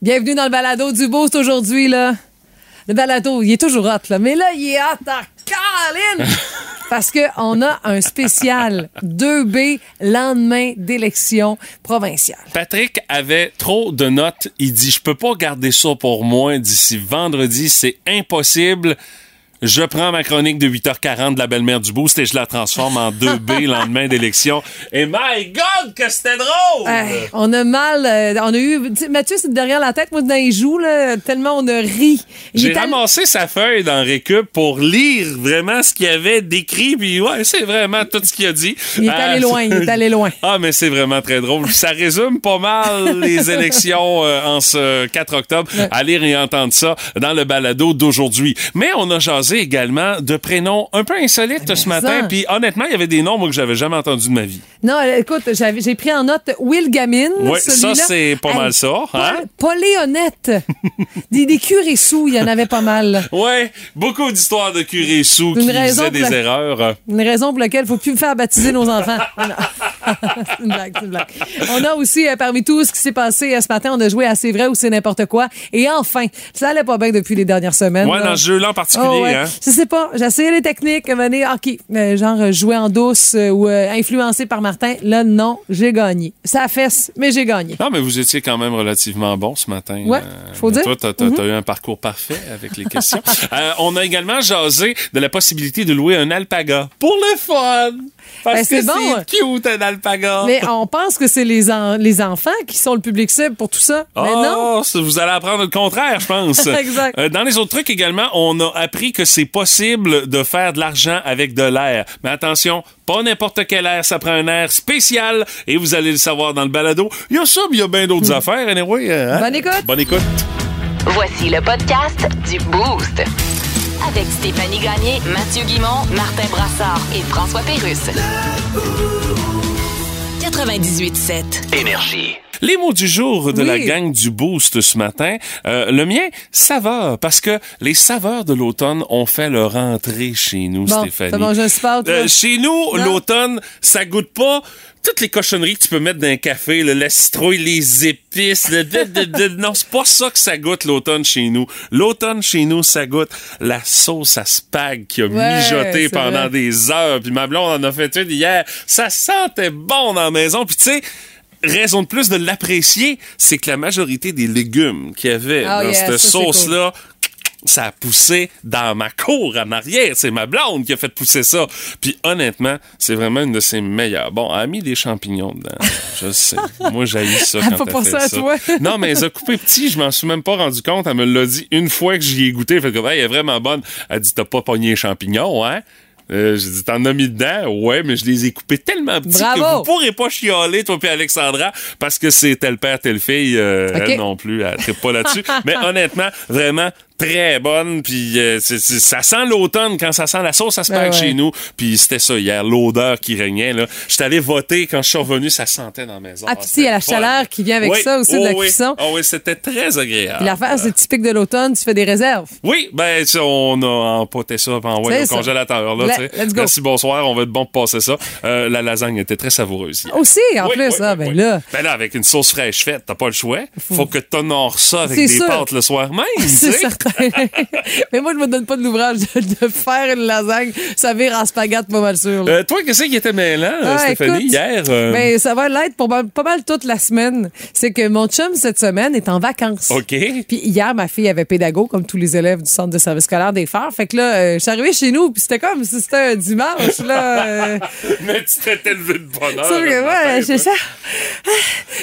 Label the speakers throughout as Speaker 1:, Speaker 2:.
Speaker 1: Bienvenue dans le balado du Boost aujourd'hui, là. Le balado, il est toujours hot, là. Mais là, il est hot en Caroline! Parce qu'on a un spécial 2B lendemain d'élection provinciale.
Speaker 2: Patrick avait trop de notes. Il dit, je peux pas garder ça pour moi d'ici vendredi. C'est impossible. Je prends ma chronique de 8h40 de la belle-mère du Boost et je la transforme en 2B lendemain d'élection. Et my God, que c'était drôle!
Speaker 1: On a mal, euh, on a eu, Mathieu, c'est derrière la tête, moi, dans les joues, là, tellement on a ri.
Speaker 2: J'ai ramassé sa feuille dans Récup pour lire vraiment ce qu'il avait décrit. Puis ouais, c'est vraiment tout ce qu'il a dit.
Speaker 1: Il est
Speaker 2: Euh,
Speaker 1: allé loin, il est allé loin.
Speaker 2: Ah, mais c'est vraiment très drôle. Ça résume pas mal les élections euh, en ce 4 octobre. Allez réentendre ça dans le balado d'aujourd'hui. Mais on a jasé également de prénoms un peu insolites ce matin. Puis honnêtement, il y avait des noms moi, que j'avais jamais entendus de ma vie.
Speaker 1: Non, euh, écoute, j'ai pris en note Will Gamin.
Speaker 2: Ouais, ça, c'est pas mal ça, hein?
Speaker 1: Pas, Léonette. des, des curés sous, il y en avait pas mal.
Speaker 2: Ouais, beaucoup d'histoires de curés sous qui faisaient des
Speaker 1: la-
Speaker 2: erreurs.
Speaker 1: Une raison pour laquelle il ne faut plus faire baptiser nos enfants. C'est une blague, c'est une blague. On a aussi, euh, parmi tout ce qui s'est passé euh, ce matin, on a joué à C'est vrai ou c'est n'importe quoi. Et enfin, ça allait pas bien depuis les dernières semaines.
Speaker 2: Ouais,
Speaker 1: là.
Speaker 2: dans ce jeu-là en particulier,
Speaker 1: Oh, ouais.
Speaker 2: hein?
Speaker 1: Je sais pas. Essayé les techniques. Venez, OK. euh, genre, jouer en douce ou influencé par Martin. Là, non, j'ai gagné. Ça fesse, mais j'ai gagné.
Speaker 2: Non, mais vous étiez quand même relativement bon ce matin.
Speaker 1: Ouais, faut
Speaker 2: mais
Speaker 1: dire. Mhm.
Speaker 2: Toi, t'as t'as eu un parcours parfait avec les questions. Euh, on a également jasé de la possibilité de louer un alpaga. Pour le fun! Parce
Speaker 1: Ben,
Speaker 2: que
Speaker 1: c'est bon.
Speaker 2: c'est cute, un alpaga.
Speaker 1: Mais on pense que c'est les, en- les enfants qui sont le public cible pour tout ça. Mais non.
Speaker 2: Oh, vous allez apprendre le contraire, je pense.
Speaker 1: Exact.
Speaker 2: Euh, dans les autres trucs également, on a appris que c'est possible de faire de l'argent avec de l'air. Mais attention, pas n'importe quel air, ça prend un air spécial et vous allez le savoir dans le balado. Il y a ça, mais il y a bien d'autres affaires. Anyway, euh, hein?
Speaker 1: Hmm. Bonne écoute.
Speaker 2: Bonne écoute.
Speaker 3: Voici le podcast du Boost. Avec Stéphanie Gagné, Mathieu Guimont, Martin Brassard et François Pérusse. 98.7.
Speaker 4: Énergie.
Speaker 2: Les mots du jour de
Speaker 1: Oui.
Speaker 2: la gang du Boost ce matin. Euh, le mien, saveur, parce que les saveurs de l'automne ont fait leur entrée chez nous,
Speaker 1: Bon,
Speaker 2: Stéphanie.
Speaker 1: mangé un sport?
Speaker 2: Euh, chez nous, l'automne, ça goûte pas toutes les cochonneries que tu peux mettre dans un café, là, la citrouille, les épices, le de- de- de- non, c'est pas ça que ça goûte l'automne chez nous. L'automne chez nous, ça goûte la sauce à spag qui a
Speaker 1: Ouais,
Speaker 2: mijoté pendant
Speaker 1: vrai.
Speaker 2: des heures. Puis ma blonde en a fait une hier. Ça sentait bon dans la maison. Puis tu sais, raison de plus de l'apprécier, c'est que la majorité des légumes qu'il y avait
Speaker 1: Oh
Speaker 2: dans
Speaker 1: yeah,
Speaker 2: cette
Speaker 1: ça,
Speaker 2: sauce-là, ça a poussé dans ma cour en arrière. C'est ma blonde qui a fait pousser ça. Puis honnêtement, c'est vraiment une de ses meilleures. Bon, elle a mis des champignons dedans. Je sais. Moi, j'ai ça
Speaker 1: Elle
Speaker 2: quand elle
Speaker 1: pensé
Speaker 2: fait
Speaker 1: à
Speaker 2: ça.
Speaker 1: toi.
Speaker 2: Non, mais elle a coupé petit. Je m'en suis même pas rendu compte. Elle me l'a dit une fois que j'y ai goûté. Elle fait Hey, elle est vraiment bonne. Elle dit, t'as pas pogné les champignons, hein? Euh, j'ai dit, t'en as mis dedans? Ouais, mais je les ai coupés tellement petits
Speaker 1: Bravo!
Speaker 2: que vous pourrez pas chialer, toi puis Alexandra, parce que c'est tel père, telle fille. Euh. Elle non plus, elle tripe pas là-dessus. mais honnêtement, vraiment très bonne. Puis euh, ça sent l'automne quand ça sent la sauce à spag
Speaker 1: Ben ouais.
Speaker 2: chez nous. Puis c'était ça hier, l'odeur qui régnait. là. J'étais allé voter quand je suis revenu, ça sentait dans la maison.
Speaker 1: Ah, puis tu sais, il y a la chaleur qui vient avec
Speaker 2: Oui.
Speaker 1: ça aussi de la
Speaker 2: Oh, oui.
Speaker 1: cuisson.
Speaker 2: Ah oui, c'était très agréable.
Speaker 1: L'affaire, c'est typique de l'automne, tu fais des réserves.
Speaker 2: Oui, ben on a empoté ça en ouais, au congélateur. Là,
Speaker 1: let's go.
Speaker 2: Merci, bonsoir, on va être bon pour passer ça. Euh, la lasagne était très savoureuse. hier.
Speaker 1: Aussi, en
Speaker 2: Oui,
Speaker 1: plus,
Speaker 2: oui,
Speaker 1: ah,
Speaker 2: oui,
Speaker 1: ben là.
Speaker 2: Ben là, avec une sauce fraîche faite, t'as pas le choix. Faut que t'honores ça avec des
Speaker 1: sûr.
Speaker 2: pâtes le soir même.
Speaker 1: C'est certain. Mais moi, je me donne pas de l'ouvrage de, de faire une lasagne. Ça vire en spaghette, pas mal sûr.
Speaker 2: Euh, toi, qu'est-ce qui était mêlant, euh,
Speaker 1: Ah,
Speaker 2: Stéphanie,
Speaker 1: écoute,
Speaker 2: hier? euh,
Speaker 1: Ben, ça va l'être pour pas mal toute la semaine. C'est que mon chum, cette semaine, est en vacances.
Speaker 2: OK.
Speaker 1: Puis hier, ma fille avait pédago, comme tous les élèves du centre de service scolaire des Phares. Fait que là, je suis arrivée chez nous, puis c'était comme si c'était un dimanche, là. euh,
Speaker 2: Mais tu t'étais levé de bonheur.
Speaker 1: Sauf que,
Speaker 2: le matin,
Speaker 1: ouais, c'est ça.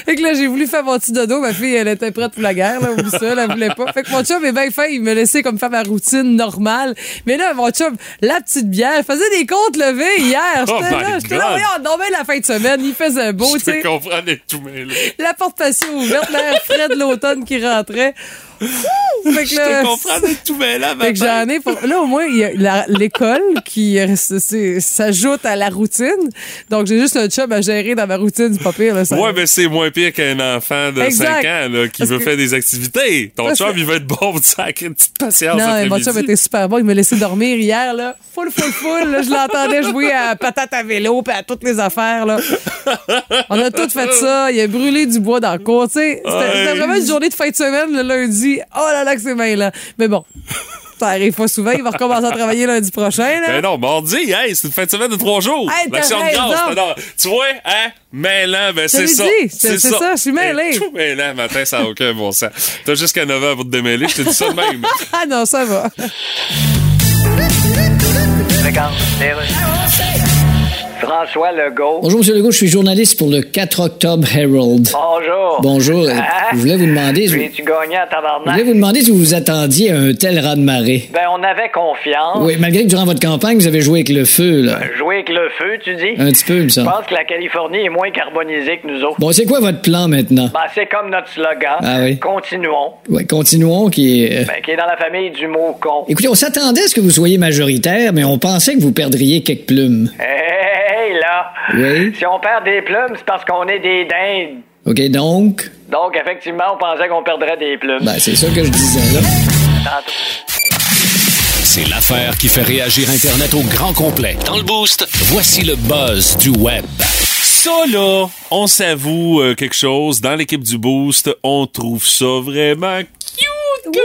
Speaker 1: Fait que là, j'ai voulu faire mon petit dodo. Ma fille, elle était prête pour la guerre, là. Oublie ça, elle voulait pas. Fait que mon chum est bien fin. Il me laissait comme faire ma routine normale. Mais là, mon chum, la petite bière, faisait des comptes levés hier.
Speaker 2: Oh
Speaker 1: J'étais
Speaker 2: my
Speaker 1: là, j'étais là, voyons, on dormait la fin de semaine. Il faisait beau, tu
Speaker 2: Je
Speaker 1: sais.
Speaker 2: comprendre les tout mêlés.
Speaker 1: La porte patio ouverte, l'air frais de l'automne qui rentrait.
Speaker 2: Je
Speaker 1: là,
Speaker 2: te comprends tout mêlé à
Speaker 1: Fait que j'en ai pour... Là, au moins, il y a l'école qui s'ajoute à la routine. Donc, j'ai juste un job à gérer dans ma routine, c'est pas pire. Là, ça-
Speaker 2: Ouais, mais c'est moins pire qu'un enfant de
Speaker 1: Exact.
Speaker 2: 5 ans là, qui
Speaker 1: Parce
Speaker 2: veut
Speaker 1: que-
Speaker 2: faire des activités. Ton
Speaker 1: Parce
Speaker 2: chum,
Speaker 1: que-
Speaker 2: il va être bon pour sacrer une petite patience
Speaker 1: Non, mais mon chum était super bon. Il m'a laissé dormir hier, là. Full, full, full. Là, je l'entendais jouer à patate à vélo puis à toutes les affaires, là. On a tout fait ça. Il a brûlé du bois dans le cours,
Speaker 2: Ouais.
Speaker 1: c'était vraiment une journée de fin de semaine, le lundi. Oh là là, que c'est bien là. Mais bon, ça arrive pas souvent. Il va recommencer à travailler lundi prochain, là.
Speaker 2: Ben non, mardi, hey, c'est une fin de semaine de trois jours.
Speaker 1: Hey,
Speaker 2: L'action de grâce. non, tu vois, hein, mêlant, ben c'est ça.
Speaker 1: c'est- c'est ça, je suis mêlé.
Speaker 2: Tout mêlant, matin, ça n'a aucun bon sens. T'as jusqu'à 9 heures pour te démêler, je te dis ça de même.
Speaker 1: Ah non, ça va.
Speaker 4: François Legault.
Speaker 5: Bonjour, M. Legault, je suis journaliste pour le 4 octobre Herald.
Speaker 4: Bonjour.
Speaker 5: Bonjour.
Speaker 4: Ah.
Speaker 5: Je voulais vous demander. Je
Speaker 4: Puis tu gagnais à
Speaker 5: je
Speaker 4: tabarnak.
Speaker 5: voulais vous demander si vous vous attendiez à un tel raz-de-marée.
Speaker 4: Ben, on avait confiance.
Speaker 5: Oui, malgré que durant votre campagne, vous avez joué avec le feu, là.
Speaker 4: Jouer avec le feu, tu dis?
Speaker 5: Un petit peu, il me
Speaker 4: Je
Speaker 5: semble.
Speaker 4: pense que la Californie est moins carbonisée que nous autres.
Speaker 5: Bon, c'est quoi votre plan maintenant?
Speaker 4: Ben, c'est comme notre slogan.
Speaker 5: Ah oui.
Speaker 4: Continuons.
Speaker 5: Ouais, continuons, qui est... euh,
Speaker 4: Ben, qui est dans la famille du mot con.
Speaker 5: Écoutez, on s'attendait à ce que vous soyez majoritaire, mais on pensait que vous perdriez quelques plumes.
Speaker 4: Hey, hey, là.
Speaker 5: Oui.
Speaker 4: Si on perd des plumes, c'est parce qu'on est des dindes.
Speaker 5: OK, donc...
Speaker 4: Donc, effectivement, on pensait qu'on perdrait des plumes.
Speaker 5: Ben, c'est ça que je disais, là.
Speaker 4: Tantôt.
Speaker 6: C'est l'affaire qui fait réagir Internet au grand complet. Dans le boost, voici le buzz du web.
Speaker 2: Ça, là, on s'avoue euh, quelque chose. Dans l'équipe du Boost, on trouve ça vraiment cute.
Speaker 1: Oui!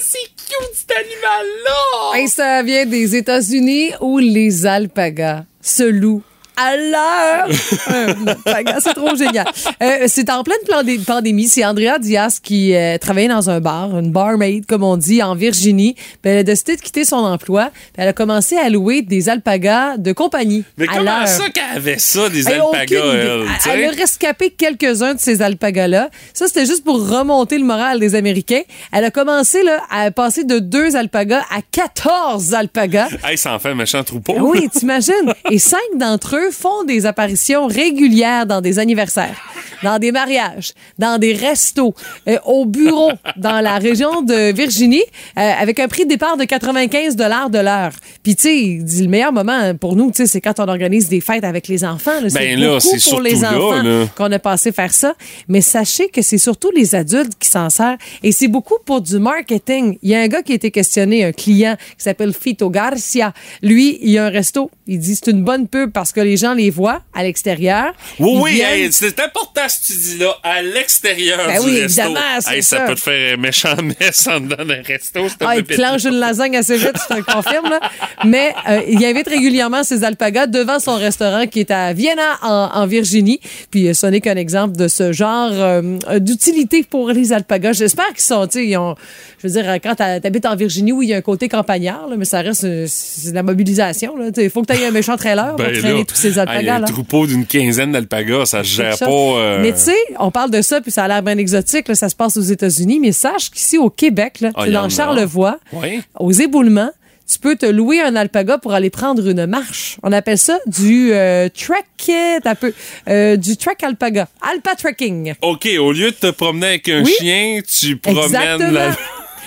Speaker 2: C'est cute, cet animal-là!
Speaker 1: Hey, ça vient des États-Unis où les alpagas? Se louent à l'heure. Un alpaga, c'est trop génial. Euh, c'est en pleine pandé- pandémie. C'est Andrea Diaz qui euh, travaillait dans un bar, une barmaid, comme on dit, en Virginie. Puis elle a décidé de quitter son emploi. Puis elle a commencé à louer des alpagas de compagnie.
Speaker 2: Mais
Speaker 1: à
Speaker 2: comment ça qu'elle avait ça, des
Speaker 1: Elle
Speaker 2: alpagas, elle?
Speaker 1: Elle a rescapé quelques-uns de ces alpagas-là. Ça, c'était juste pour remonter le moral des Américains. Elle a commencé là, à passer de deux alpagas à 14 alpagas.
Speaker 2: Hey, ça en fait un méchant troupeau.
Speaker 1: Oui, t'imagines? Et cinq d'entre eux font des apparitions régulières dans des anniversaires, dans des mariages, dans des restos, euh, au bureau, dans la région de Virginie, euh, avec un prix de départ de 95 de l'heure. Puis, tu sais, le meilleur moment pour nous, tu sais, c'est quand on organise des fêtes avec les enfants. là. C'est
Speaker 2: Ben là,
Speaker 1: beaucoup
Speaker 2: c'est
Speaker 1: pour les enfants qu'on a passé faire ça. Mais sachez que c'est surtout les adultes qui s'en servent. Et c'est beaucoup pour du marketing. Il y a un gars qui a été questionné, un client qui s'appelle Fito Garcia. Lui, il a un resto. Il dit c'est une bonne pub parce que les gens les voient à l'extérieur.
Speaker 2: Oui, oui, hey, c'est important ce que tu dis là, à l'extérieur
Speaker 1: Ben
Speaker 2: du
Speaker 1: oui,
Speaker 2: resto. Hey, ça.
Speaker 1: ça.
Speaker 2: peut te faire un méchant mess en dedans d'un resto.
Speaker 1: Ah, il
Speaker 2: peu
Speaker 1: clenche une lasagne assez vite, je te le confirme. Là. Mais euh, il invite régulièrement ses alpagas devant son restaurant qui est à Vienna, en, en Virginie. Puis euh, ce n'est qu'un exemple de ce genre euh, d'utilité pour les alpagas. J'espère qu'ils sont, tu sais, ils ont, je veux dire, quand t'habites en Virginie où il y a un côté campagnard, là, mais ça reste, c'est de la mobilisation. Il faut que tu aies un méchant trailer pour
Speaker 2: Ben
Speaker 1: traîner
Speaker 2: là,
Speaker 1: tous ces
Speaker 2: un
Speaker 1: là.
Speaker 2: troupeau d'une quinzaine d'alpagas, ça se gère pas. euh,
Speaker 1: Mais tu sais, on parle de ça, puis ça a l'air bien exotique, là, ça se passe aux États-Unis, mais sache qu'ici au Québec, là,
Speaker 2: Ah,
Speaker 1: dans. Charlevoix,
Speaker 2: Oui.
Speaker 1: aux éboulements, tu peux te louer un alpaga pour aller prendre une marche. On appelle ça du euh, trek, t'as peu, euh, du trek alpaga, alpa trekking.
Speaker 2: OK, au lieu de te promener avec un
Speaker 1: Oui.
Speaker 2: chien, tu promènes la...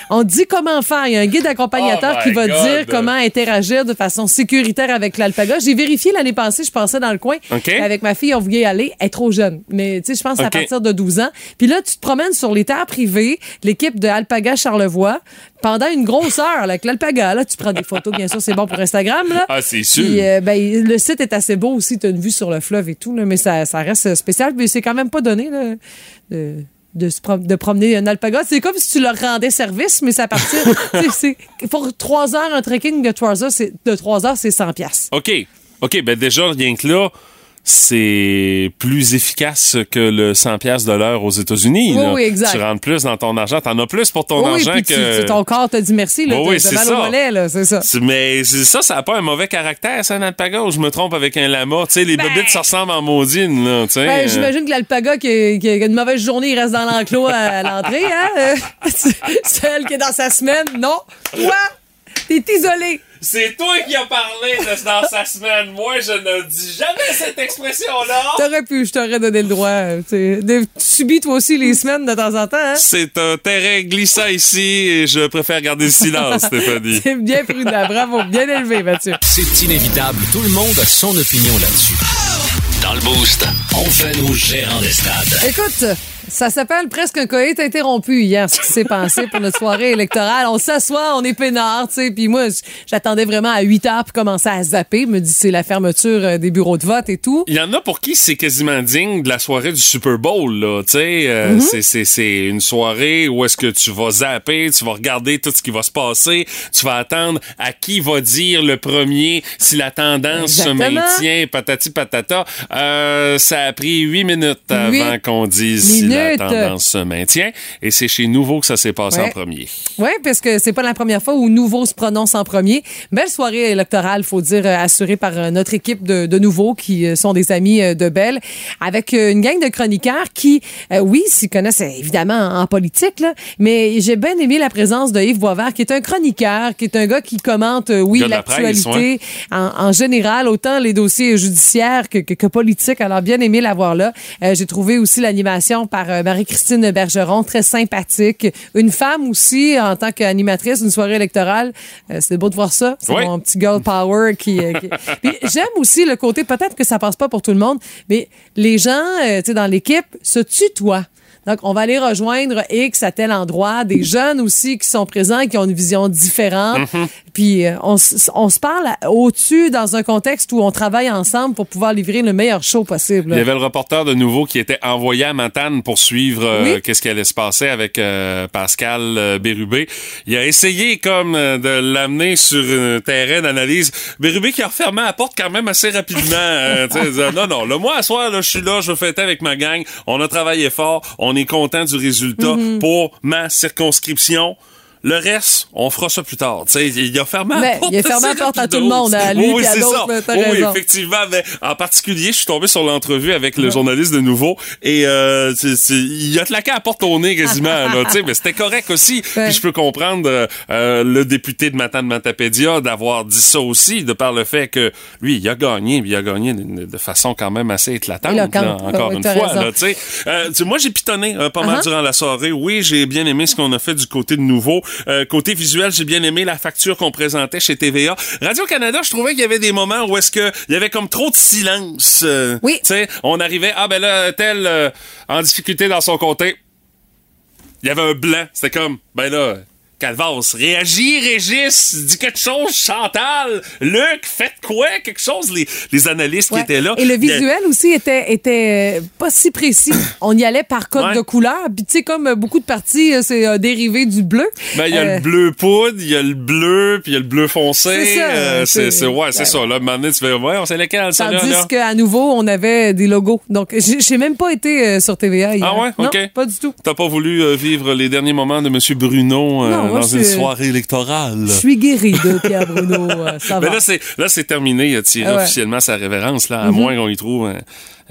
Speaker 1: On dit comment faire. Il y a un guide accompagnateur
Speaker 2: Oh
Speaker 1: qui va
Speaker 2: God.
Speaker 1: dire comment interagir de façon sécuritaire avec l'alpaga. J'ai vérifié l'année passée, je pensais dans le coin. Avec ma fille, on voulait y aller. Elle est trop jeune. Mais tu sais, je pense à partir de 12 ans. Puis là, tu te promènes sur les terres privées, l'équipe de Alpaga Charlevoix, pendant une grosse heure là, avec l'alpaga. Là, tu prends des photos, bien sûr, c'est bon pour Instagram. Là.
Speaker 2: Ah, c'est sûr.
Speaker 1: Puis, euh, ben, le site est assez beau aussi. Tu as une vue sur le fleuve et tout, là, mais ça, ça reste spécial. Mais c'est quand même pas donné là, de, de, se prom- de promener un alpaga. C'est comme si tu leur rendais service, mais à partir. pour trois heures, un trekking de trois heures, c'est, de trois heures, c'est 100 piastres.
Speaker 2: OK. OK, ben déjà, rien que là, c'est plus efficace que le 100 pièces de l'heure aux États-Unis.
Speaker 1: Oui, oui, exact.
Speaker 2: Tu rentres plus dans ton argent. T'en as plus pour ton
Speaker 1: oui,
Speaker 2: argent
Speaker 1: puis
Speaker 2: que...
Speaker 1: tu- ton corps te dit merci. Là,
Speaker 2: Oui, c'est ça.
Speaker 1: là, c'est ça.
Speaker 2: Mais c'est- ça, ça n'a pas un mauvais caractère, ça, un alpaga, ou je me trompe avec un lama. Tu sais, les
Speaker 1: Ben-
Speaker 2: bobites, ça ressemble en maudine, là.
Speaker 1: Ben,
Speaker 2: Euh,
Speaker 1: J'imagine que l'alpaga qui, qui a une mauvaise journée, il reste dans l'enclos à, l'entrée. Hein? Celle qui est dans sa semaine, non. Toi, t'es isolé.
Speaker 2: C'est toi qui as parlé de, dans sa semaine. Moi, je ne dis jamais cette expression-là.
Speaker 1: T'aurais pu, je t'aurais donné le droit. tu sais. De- Tu subis toi aussi les semaines de temps en temps, hein?
Speaker 2: C'est un terrain glissant ici et je préfère garder le silence, Stéphanie.
Speaker 1: C'est bien prudent. Bravo. Bien élevé, Mathieu.
Speaker 6: C'est inévitable, tout le monde a son opinion là-dessus. Dans le Boost, on fait nos gérants des stades.
Speaker 1: Écoute, ça s'appelle presque un coït interrompu hier, ce qui s'est passé pour notre soirée électorale. On s'assoit, on est peinard, tu sais, puis moi, j'attendais vraiment à 8 heures pour commencer à zapper. Me dis, c'est la fermeture euh, des bureaux de vote et tout.
Speaker 2: Il y en a pour qui c'est quasiment digne de la soirée du Super Bowl, là. Tu sais, euh, c'est- c'est, c'est une soirée où est-ce que tu vas zapper, tu vas regarder tout ce qui va se passer, tu vas attendre à qui va dire le premier si la tendance
Speaker 1: Exactement.
Speaker 2: se maintient, patati patata. Euh, ça a pris huit minutes avant qu'on dise la tendance se maintient. Et c'est chez Nouveau que ça s'est passé
Speaker 1: Ouais.
Speaker 2: en premier.
Speaker 1: Oui, parce que c'est pas la première fois où Nouveau se prononce en premier. Belle soirée électorale, faut dire, euh, assurée par euh, notre équipe de, de Nouveau, qui euh, sont des amis de Belle, avec une gang de chroniqueurs qui, euh, oui, s'y connaissent évidemment en, en politique, là, mais j'ai bien aimé la présence de Yves Boisvert, qui est un chroniqueur, qui est un gars qui commente, euh, oui,
Speaker 2: la
Speaker 1: l'actualité en, en général, autant les dossiers judiciaires que, que, que politiques. Alors, bien aimé l'avoir là. Euh, j'ai trouvé aussi l'animation par euh, Marie-Christine Bergeron, très sympathique. Une femme aussi, en tant qu'animatrice d'une soirée électorale. Euh, c'est beau de voir ça. C'est
Speaker 2: Oui.
Speaker 1: mon petit girl power qui... euh, qui- Puis j'aime aussi le côté, peut-être que ça passe pas pour tout le monde, mais les gens, euh, tu sais, dans l'équipe se tutoient. Donc, on va aller rejoindre X à tel endroit, des jeunes aussi qui sont présents, qui ont une vision différente. Puis, euh, on, on se parle au-dessus dans un contexte où on travaille ensemble pour pouvoir livrer le meilleur show possible.
Speaker 2: Il y avait le reporter de nouveau qui était envoyé à Matane pour suivre euh,
Speaker 1: Oui.
Speaker 2: qu'est-ce qui allait se passer avec euh, Pascal Bérubé. Il a essayé comme de l'amener sur un terrain d'analyse. Bérubé qui a refermé la porte quand même assez rapidement. euh, non, non, le moi, à soir, là, je suis là, je veux fêter avec ma gang. On a travaillé fort. On est content du résultat
Speaker 1: Mm-hmm.
Speaker 2: pour ma circonscription. Le reste, on fera ça plus tard. Tu sais, il a fermé la
Speaker 1: Mais
Speaker 2: porte.
Speaker 1: il a fermé la porte à tout le monde, à lui
Speaker 2: Oui,
Speaker 1: puis à d'autres,
Speaker 2: Oui,
Speaker 1: raison.
Speaker 2: effectivement. Mais en particulier, je suis tombé sur l'entrevue avec le journaliste de nouveau et euh, c'est- c'est- il a claqué à la porte au nez quasiment. là, mais c'était correct aussi.
Speaker 1: Ouais.
Speaker 2: Puis je peux comprendre euh, euh, le député de Matane Matapédia d'avoir dit ça aussi, de par le fait que lui, il a gagné, il a gagné de, de façon quand même assez éclatante. Là, encore
Speaker 1: Oui,
Speaker 2: une fois. Là, tu sais. Euh, moi, j'ai pitonné euh, pas mal
Speaker 1: Uh-huh.
Speaker 2: durant la soirée. Oui, j'ai bien aimé ce qu'on a fait du côté de nouveau. Euh, côté visuel, j'ai bien aimé la facture qu'on présentait chez TVA. Radio-Canada, je trouvais qu'il y avait des moments où est-ce que il y avait comme trop de silence. euh,
Speaker 1: Oui.
Speaker 2: Tu sais, on arrivait, ah ben là, tel euh, en difficulté dans son comté. Il y avait un blanc. C'était comme, ben là, Calvas, réagis, Régis, dis quelque chose, Chantal, Luc, faites quoi, quelque chose, les, les analystes
Speaker 1: Ouais.
Speaker 2: qui étaient là.
Speaker 1: Et le
Speaker 2: a-
Speaker 1: visuel aussi était, était euh, pas si précis. On y allait par code
Speaker 2: Ouais.
Speaker 1: de couleur. Puis tu sais, comme euh, beaucoup de parties, euh, c'est euh, dérivé du bleu.
Speaker 2: Ben, il y a
Speaker 1: Euh,
Speaker 2: le bleu poudre, il y a le bleu, puis il y a le bleu foncé.
Speaker 1: C'est ça,
Speaker 2: Euh, c'est, ouais, c'est
Speaker 1: ben,
Speaker 2: ça. Là, donné, tu fais, ouais, on sait lequel,
Speaker 1: Tandis qu'à nouveau, on avait des logos. Donc, j'ai même pas été sur TVA hier.
Speaker 2: Ah ouais?
Speaker 1: Non,
Speaker 2: OK.
Speaker 1: pas du tout.
Speaker 2: T'as pas voulu vivre les derniers moments de M. Bruno euh, Dans une
Speaker 1: c'est-
Speaker 2: soirée électorale?
Speaker 1: Je suis guéri de Pierre Bruno. euh, ça
Speaker 2: Mais
Speaker 1: va.
Speaker 2: là, c'est, là, c'est terminé. Il a tiré
Speaker 1: Ah ouais.
Speaker 2: Officiellement sa révérence, là, à moins qu'on y trouve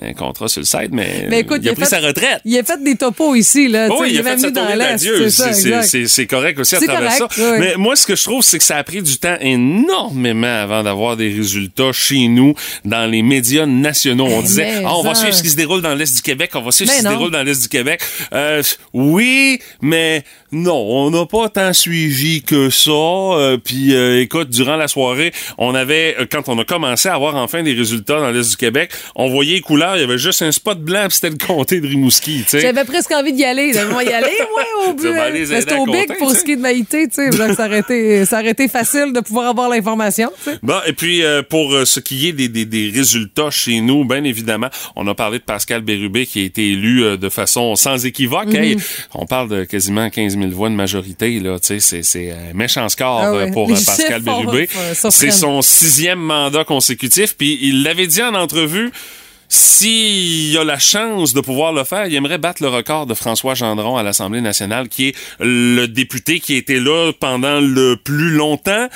Speaker 2: un contrat sur le site, mais
Speaker 1: Mais écoute,
Speaker 2: il a, pris
Speaker 1: fait,
Speaker 2: sa retraite.
Speaker 1: Il a fait des topos ici, là.
Speaker 2: Oui, il a fait
Speaker 1: même
Speaker 2: sa tournée
Speaker 1: l'Est,
Speaker 2: d'adieu.
Speaker 1: c'est
Speaker 2: correct aussi à travers
Speaker 1: correct,
Speaker 2: ça.
Speaker 1: oui.
Speaker 2: Mais moi, ce que je trouve, c'est que ça a pris du temps énormément avant d'avoir des résultats chez nous, dans les médias nationaux. On disait,
Speaker 1: mais
Speaker 2: ah, on va suivre ce qui se déroule dans l'Est du Québec, on va suivre ce qui se déroule dans l'Est du Québec. Euh, oui, mais non, on n'a pas tant suivi que ça. Euh, Puis, euh, écoute, durant la soirée, on avait, euh, quand on a commencé à avoir enfin des résultats dans l'Est du Québec, on voyait les couleurs, il y avait juste un spot blanc, puis c'était le comté de Rimouski, tu sais.
Speaker 1: J'avais presque envie d'y aller. Vais y aller, ouais, au but.
Speaker 2: Aider
Speaker 1: C'était au big
Speaker 2: compter,
Speaker 1: pour ce qui est de Maïté, tu sais. Donc, ça aurait été, ça aurait été facile de pouvoir avoir l'information.
Speaker 2: Bon, et puis euh, pour euh, ce qui est des, des, des résultats chez nous, bien évidemment, on a parlé de Pascal Bérubé qui a été élu euh, de façon sans équivoque.
Speaker 1: Mhm.
Speaker 2: Hey, on parle de quasiment 15 000 voix de majorité, là. Tu sais, c'est- un méchant score
Speaker 1: Ah
Speaker 2: euh,
Speaker 1: ouais.
Speaker 2: pour euh, Pascal Bérubé.
Speaker 1: euh.
Speaker 2: C'est son sixième mandat consécutif, puis il l'avait dit en entrevue. S'il a la chance de pouvoir le faire, il aimerait battre le record de François Gendron à l'Assemblée nationale, qui est le député qui était là pendant le plus longtemps.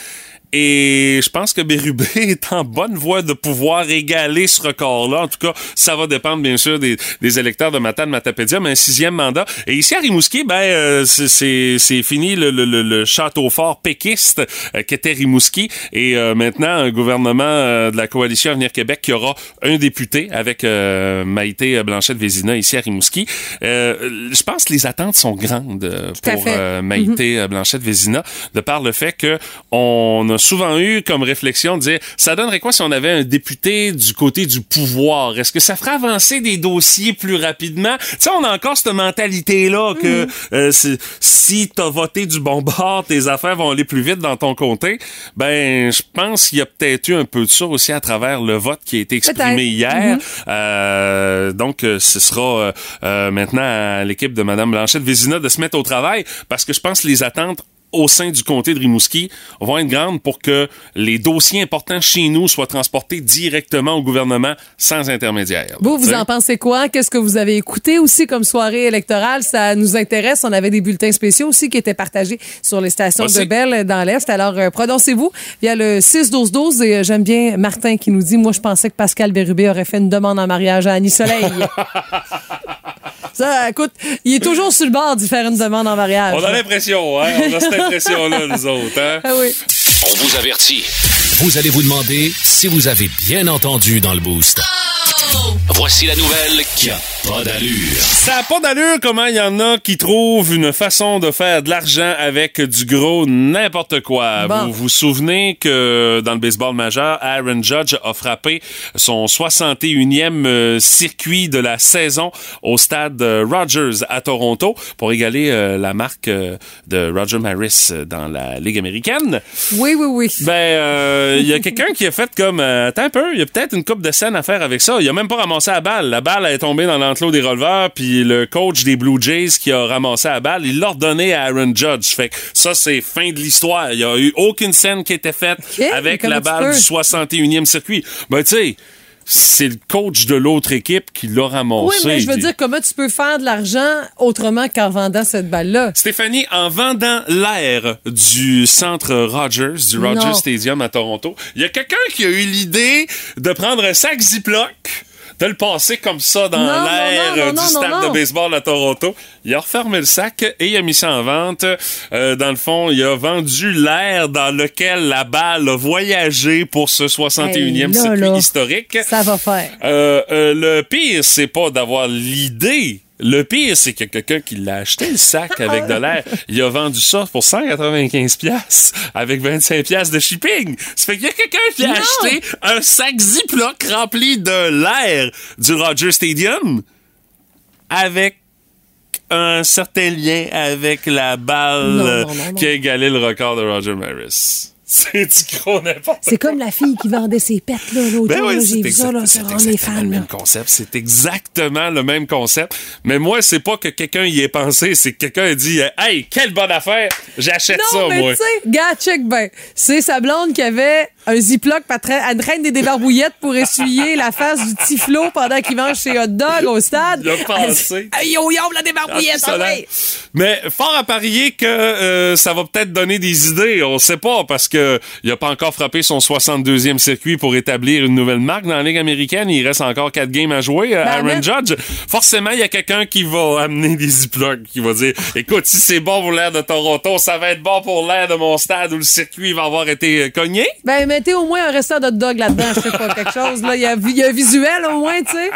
Speaker 2: Et je pense que Bérubé est en bonne voie de pouvoir égaler ce record-là. En tout cas, ça va dépendre bien sûr des, des électeurs de Matane Matapédia, mais un sixième mandat. Et ici à Rimouski, ben euh, c'est- fini le, le, le, le château fort péquiste euh, qu'était Rimouski. Et euh, maintenant, un gouvernement euh, de la coalition Avenir Québec qui aura un député avec euh, Maïté Blanchette-Vézina ici à Rimouski. Euh, je pense que les attentes sont grandes euh, pour euh, Maïté euh, Blanchette-Vézina, de par le fait que on a souvent eu comme réflexion de dire ça donnerait quoi si on avait un député du côté du pouvoir? Est-ce que ça ferait avancer des dossiers plus rapidement? Tu sais, on a encore cette mentalité là que euh, c'est- si t'as voté du bon bord, tes affaires vont aller plus vite dans ton comté. Ben, je pense qu'il y a peut-être eu un peu de ça aussi à travers le vote qui a été exprimé hier. Euh, donc, euh, ce sera euh, euh, maintenant à l'équipe de Mme Blanchette-Vézina de se mettre au travail parce que je pense que les attentes au sein du comté de Rimouski vont être grandes pour que les dossiers importants chez nous soient transportés directement au gouvernement sans intermédiaire.
Speaker 1: Vous, vous en pensez quoi? Qu'est-ce que vous avez écouté aussi comme soirée électorale? Ça nous intéresse. On avait des bulletins spéciaux aussi qui étaient partagés sur les stations
Speaker 2: Aussi.
Speaker 1: de Belle dans l'Est. Alors, euh, prononcez-vous via le 6-12-12. Et euh, j'aime bien Martin qui nous dit, moi, je pensais que Pascal Bérubé aurait fait une demande en mariage à Annie Soleil. Ça, écoute, il est toujours sur le bord d'y faire une demande en mariage.
Speaker 2: On a l'impression, hein? On a cette impression-là, nous autres, hein?
Speaker 1: Ah oui.
Speaker 6: On vous avertit. Vous allez vous demander si vous avez bien entendu dans le boost. Voici la nouvelle qui a pas d'allure.
Speaker 2: Ça n'a pas d'allure comment il y en a qui trouvent une façon de faire de l'argent avec du gros n'importe quoi.
Speaker 1: Bon.
Speaker 2: Vous vous souvenez que dans le baseball majeur, Aaron Judge a frappé son 61e euh, circuit de la saison au stade euh, Rogers à Toronto pour égaler euh, la marque euh, de Roger Maris dans la Ligue américaine.
Speaker 1: Oui, oui, oui.
Speaker 2: Ben, euh, il y a quelqu'un qui a fait comme, attends un peu, il y a peut-être une coupe de scène à faire avec ça. Il a même pas ramassé la balle. La balle est tombée dans l'enclos des releveurs, puis le coach des Blue Jays qui a ramassé la balle, il l'a redonné à Aaron Judge. Fait que ça, c'est fin de l'histoire. Il y a eu aucune scène qui a été faite avec la balle du 61e circuit. Ben, tu sais, c'est le coach de l'autre équipe qui l'a ramassé.
Speaker 1: Oui, mais je veux dire, comment tu peux faire de l'argent autrement qu'en vendant cette balle-là?
Speaker 2: Stéphanie, en vendant l'air du centre Rogers, du Rogers
Speaker 1: Non.
Speaker 2: Stadium à Toronto, il y a quelqu'un qui a eu l'idée de prendre un sac Ziploc, de le passer comme ça dans l'air euh, du stade de baseball à Toronto. Il a refermé le sac et il a mis ça en vente. Euh, dans le fond, il a vendu l'air dans lequel la balle a voyagé pour ce 61e
Speaker 1: Hey, là,
Speaker 2: circuit
Speaker 1: là,
Speaker 2: historique.
Speaker 1: Ça va faire.
Speaker 2: Euh, euh, le pire, c'est pas d'avoir l'idée. Le pire, c'est que quelqu'un qui l'a acheté le sac avec de l'air, il a vendu ça pour 195 pièces avec 25 pièces de shipping. Ça fait qu'il y a quelqu'un qui a acheté un sac Ziploc rempli de l'air du Rogers Stadium avec un certain lien avec la balle
Speaker 1: Non, non, non, non.
Speaker 2: qui a égalé le record de Roger Maris. C'est du gros n'importe
Speaker 1: C'est comme la fille qui vendait ses pets, là, l'autre
Speaker 2: ben
Speaker 1: jour,
Speaker 2: oui,
Speaker 1: là,
Speaker 2: c'est
Speaker 1: j'ai vu ça, là,
Speaker 2: c'est
Speaker 1: les
Speaker 2: exactement le
Speaker 1: là.
Speaker 2: même concept. C'est exactement le même concept. Mais moi, c'est pas que quelqu'un y ait pensé, c'est que quelqu'un a dit Hey, quelle bonne affaire! J'achète ça,
Speaker 1: Non, mais
Speaker 2: moi.
Speaker 1: tu sais, gars, check ben. C'est sa blonde qui avait un ziploc elle traîne des débarbouillettes pour essuyer la face du tiflo pendant qu'il mange ses hot dogs au stade.
Speaker 2: Il a pensé.
Speaker 1: Hey, yo, yo, la débarbouillette,
Speaker 2: Ah,
Speaker 1: ah ouais.
Speaker 2: Mais fort à parier que euh, ça va peut-être donner des idées. On sait pas parce que il a pas encore frappé son 62e circuit pour établir une nouvelle marque dans la Ligue américaine. Il reste encore quatre games à jouer. euh,
Speaker 1: Ben,
Speaker 2: Aaron
Speaker 1: mais-
Speaker 2: Judge. Forcément, il y a quelqu'un qui va amener des ziplocs, qui va dire Écoute, si c'est bon pour l'air de Toronto, ça va être bon pour l'air de mon stade où le circuit va avoir été euh, cogné.
Speaker 1: Ben, mettez au moins un restant de dog là-dedans, je sais pas, quelque chose, là. Il y a un visuel, au moins, tu sais.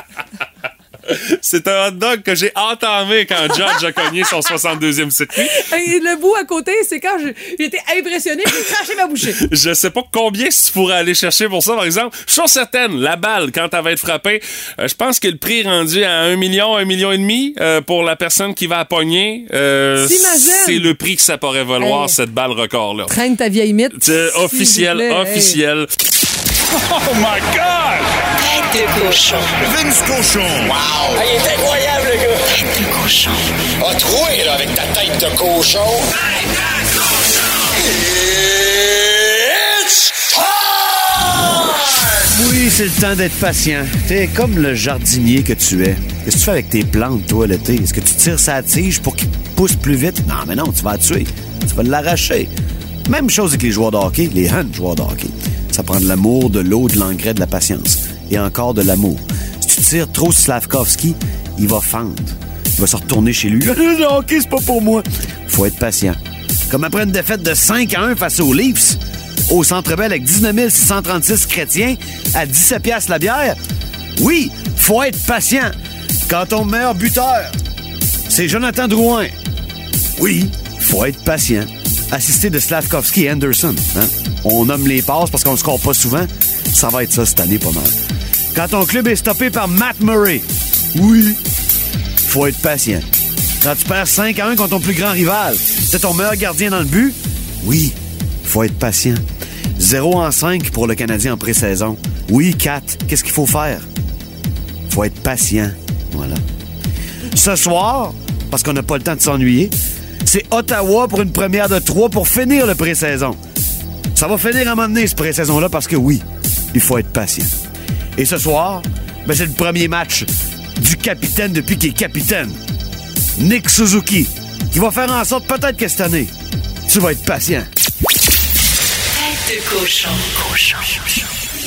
Speaker 2: C'est un hot dog que j'ai entamé quand Judge a cogné son 62e circuit.
Speaker 1: Et le bout à côté, c'est quand été impressionné, j'ai craché ma bouchée.
Speaker 2: Je sais pas combien tu pourrais aller chercher pour ça, par exemple. Je suis certaine, la balle, quand elle va être frappée, euh, je pense que le prix rendu à 1 million, 1 million et demi euh, pour la personne qui va la pogner, euh, c'est le prix que ça pourrait valoir,
Speaker 1: Hey.
Speaker 2: cette balle record-là.
Speaker 1: Traîne ta vieille mythe.
Speaker 2: Officiel.
Speaker 1: Hey.
Speaker 7: Oh my God!
Speaker 3: Tête de cochon.
Speaker 7: Vince Cochon! Wow!
Speaker 4: il est incroyable, le gars!
Speaker 3: Tête de cochon.
Speaker 7: A troué, là, avec ta tête de cochon! Tête de cochon! It's time!
Speaker 8: Oui, c'est le temps d'être patient. T'es comme le jardinier que tu es. Qu'est-ce que tu fais avec tes plantes, toi, l'été? Est-ce que tu tires sa tige pour qu'il pousse plus vite? Non, mais non, tu vas la tuer. Tu vas l'arracher. Même chose avec les joueurs de hockey, les jeunes joueurs de hockey. Ça prend de l'amour, de l'eau, de l'engrais, de la patience. Et encore de l'amour. Si tu tires trop Slavkovski, il va fendre. Il va se retourner chez lui. Le hockey, c'est pas pour moi. Faut être patient. Comme après une défaite de 5 à 1 face aux Leafs, au Centre Bell avec 19 636 chrétiens à 17 piastres la bière. Oui, faut être patient. Quand ton meilleur buteur, c'est Jonathan Drouin. Oui, faut être patient. Assisté de Slavkovski et Anderson. hein. On nomme les passes parce qu'on ne score pas souvent. Ça va être ça cette année pas mal. Quand ton club est stoppé par Matt Murray. Oui, faut être patient. Quand tu perds 5 à 1 contre ton plus grand rival, c'est ton meilleur gardien dans le but? Oui, faut être patient. 0 en 5 pour le Canadien en pré-saison. Oui, 4. Qu'est-ce qu'il faut faire? Faut être patient. Voilà. Ce soir, parce qu'on n'a pas le temps de s'ennuyer, c'est Ottawa pour une première de 3 pour finir le pré-saison. Ça va finir à un moment donné, ce pré-saison-là, parce que oui, il faut être patient. Et ce soir, ben, c'est le premier match du capitaine depuis qu'il est capitaine. Nick Suzuki, qui va faire en sorte peut-être que cette année, tu vas être patient.
Speaker 3: Tête de cochon.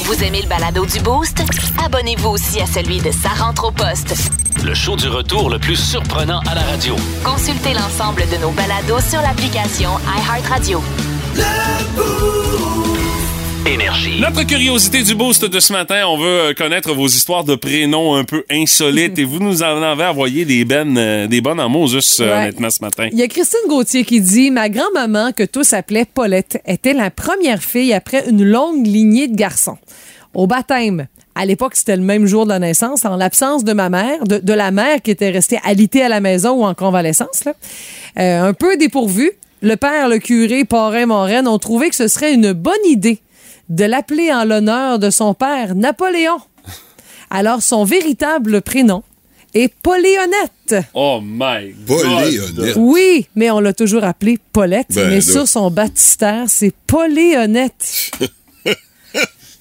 Speaker 3: Vous aimez le balado du Boost? Abonnez-vous aussi à celui de Sa rentre au poste.
Speaker 6: Le show du retour le plus surprenant à la radio.
Speaker 3: Consultez l'ensemble de nos balados sur l'application iHeartRadio.
Speaker 6: Énergie.
Speaker 2: Notre curiosité du boost de ce matin, on veut euh, connaître vos histoires de prénoms un peu insolites et vous nous en avez envoyé des, bennes, euh, des bonnes en mots, juste euh,
Speaker 1: Ouais.
Speaker 2: honnêtement ce matin.
Speaker 1: Il y a Christine Gauthier qui dit Ma grand-maman, que tous appelaient Paulette, était la première fille après une longue lignée de garçons. Au baptême, à l'époque, c'était le même jour de la naissance, en l'absence de ma mère, de, de la mère qui était restée alitée à la maison ou en convalescence. là. Euh, un peu dépourvu, le père, le curé, parrain, moraine ont trouvé que ce serait une bonne idée de l'appeler en l'honneur de son père, Napoléon. Alors, son véritable prénom est Poléonette.
Speaker 2: Oh my
Speaker 9: Poléonette.
Speaker 2: God!
Speaker 1: Oui, mais on l'a toujours appelé Paulette.
Speaker 9: Ben
Speaker 1: mais
Speaker 9: là.
Speaker 1: sur son baptistère, c'est Poléonette.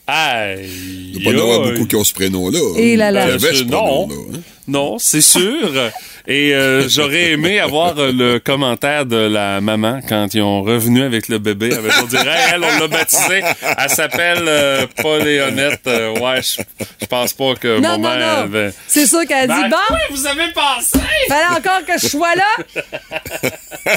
Speaker 2: Aïe!
Speaker 9: Il doit pas y en avoir
Speaker 2: aïe.
Speaker 9: beaucoup qui ont ce prénom-là.
Speaker 1: Et là
Speaker 9: ce
Speaker 2: Euh, non.
Speaker 9: hein.
Speaker 2: Non, c'est sûr. Et euh, j'aurais aimé avoir le commentaire de la maman quand ils ont revenu avec le bébé. Avec, on dirait, elle, on l'a baptisée. Elle s'appelle euh, Poléonette. Euh, ouais, je pense pas que
Speaker 1: Non,
Speaker 2: mon
Speaker 1: non,
Speaker 2: mère
Speaker 1: non.
Speaker 2: avait...
Speaker 1: C'est sûr qu'elle a dit
Speaker 2: Ben,
Speaker 1: Bon,
Speaker 2: oui, vous avez pensé!
Speaker 1: fallait encore que je sois là.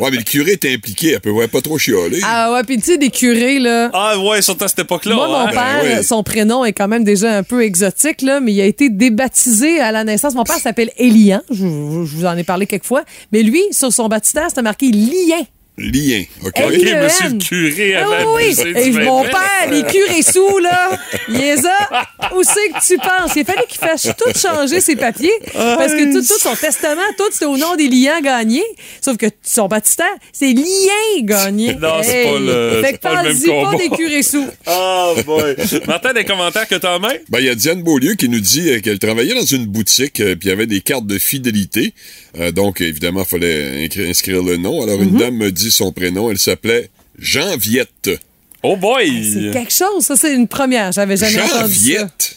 Speaker 9: Ouais, mais le curé était impliqué. Elle peut ouais, pas trop chialer.
Speaker 1: Ah ouais, puis tu sais, des curés, là.
Speaker 2: Ah ouais, surtout à cette époque-là.
Speaker 1: Moi, mon
Speaker 2: hein?
Speaker 1: père,
Speaker 9: Ben
Speaker 1: son prénom est quand même déjà un peu exotique, là, mais il a été débaptisé à la naissance. Mon père s'appelle Elian. Je, vous en ai parlé quelques fois. Mais lui, sur son baptistère, c'était marqué Lien.
Speaker 9: Lien. OK?
Speaker 1: Hey,
Speaker 2: monsieur le curé
Speaker 1: Ah
Speaker 2: avait
Speaker 1: oui, Et
Speaker 2: du
Speaker 1: mon
Speaker 2: bébé.
Speaker 1: père, les curés sous, là, il les a. Où c'est que tu penses? Il fallu qu'il fasse tout changer ses papiers. Parce que tout, tout son testament, tout, c'était au nom des liens gagnés. Sauf que son baptistère, c'est liens gagnés.
Speaker 2: Non, c'est pas le-
Speaker 1: Fait que
Speaker 2: pas le même
Speaker 1: pas des curés sous.
Speaker 2: Oh boy! Martin, des commentaires que t'as en main?
Speaker 9: Ben, il y a Diane Beaulieu qui nous dit euh, qu'elle travaillait dans une boutique, euh, puis il y avait des cartes de fidélité. Euh, donc, évidemment, il fallait inscrire le nom. Alors,
Speaker 1: Mhm.
Speaker 9: une dame me dit son prénom. Elle s'appelait Jean-Viette.
Speaker 2: Oh boy!
Speaker 1: C'est quelque chose, ça, c'est une première. J'avais jamais entendu ça.
Speaker 9: Jean-Viette?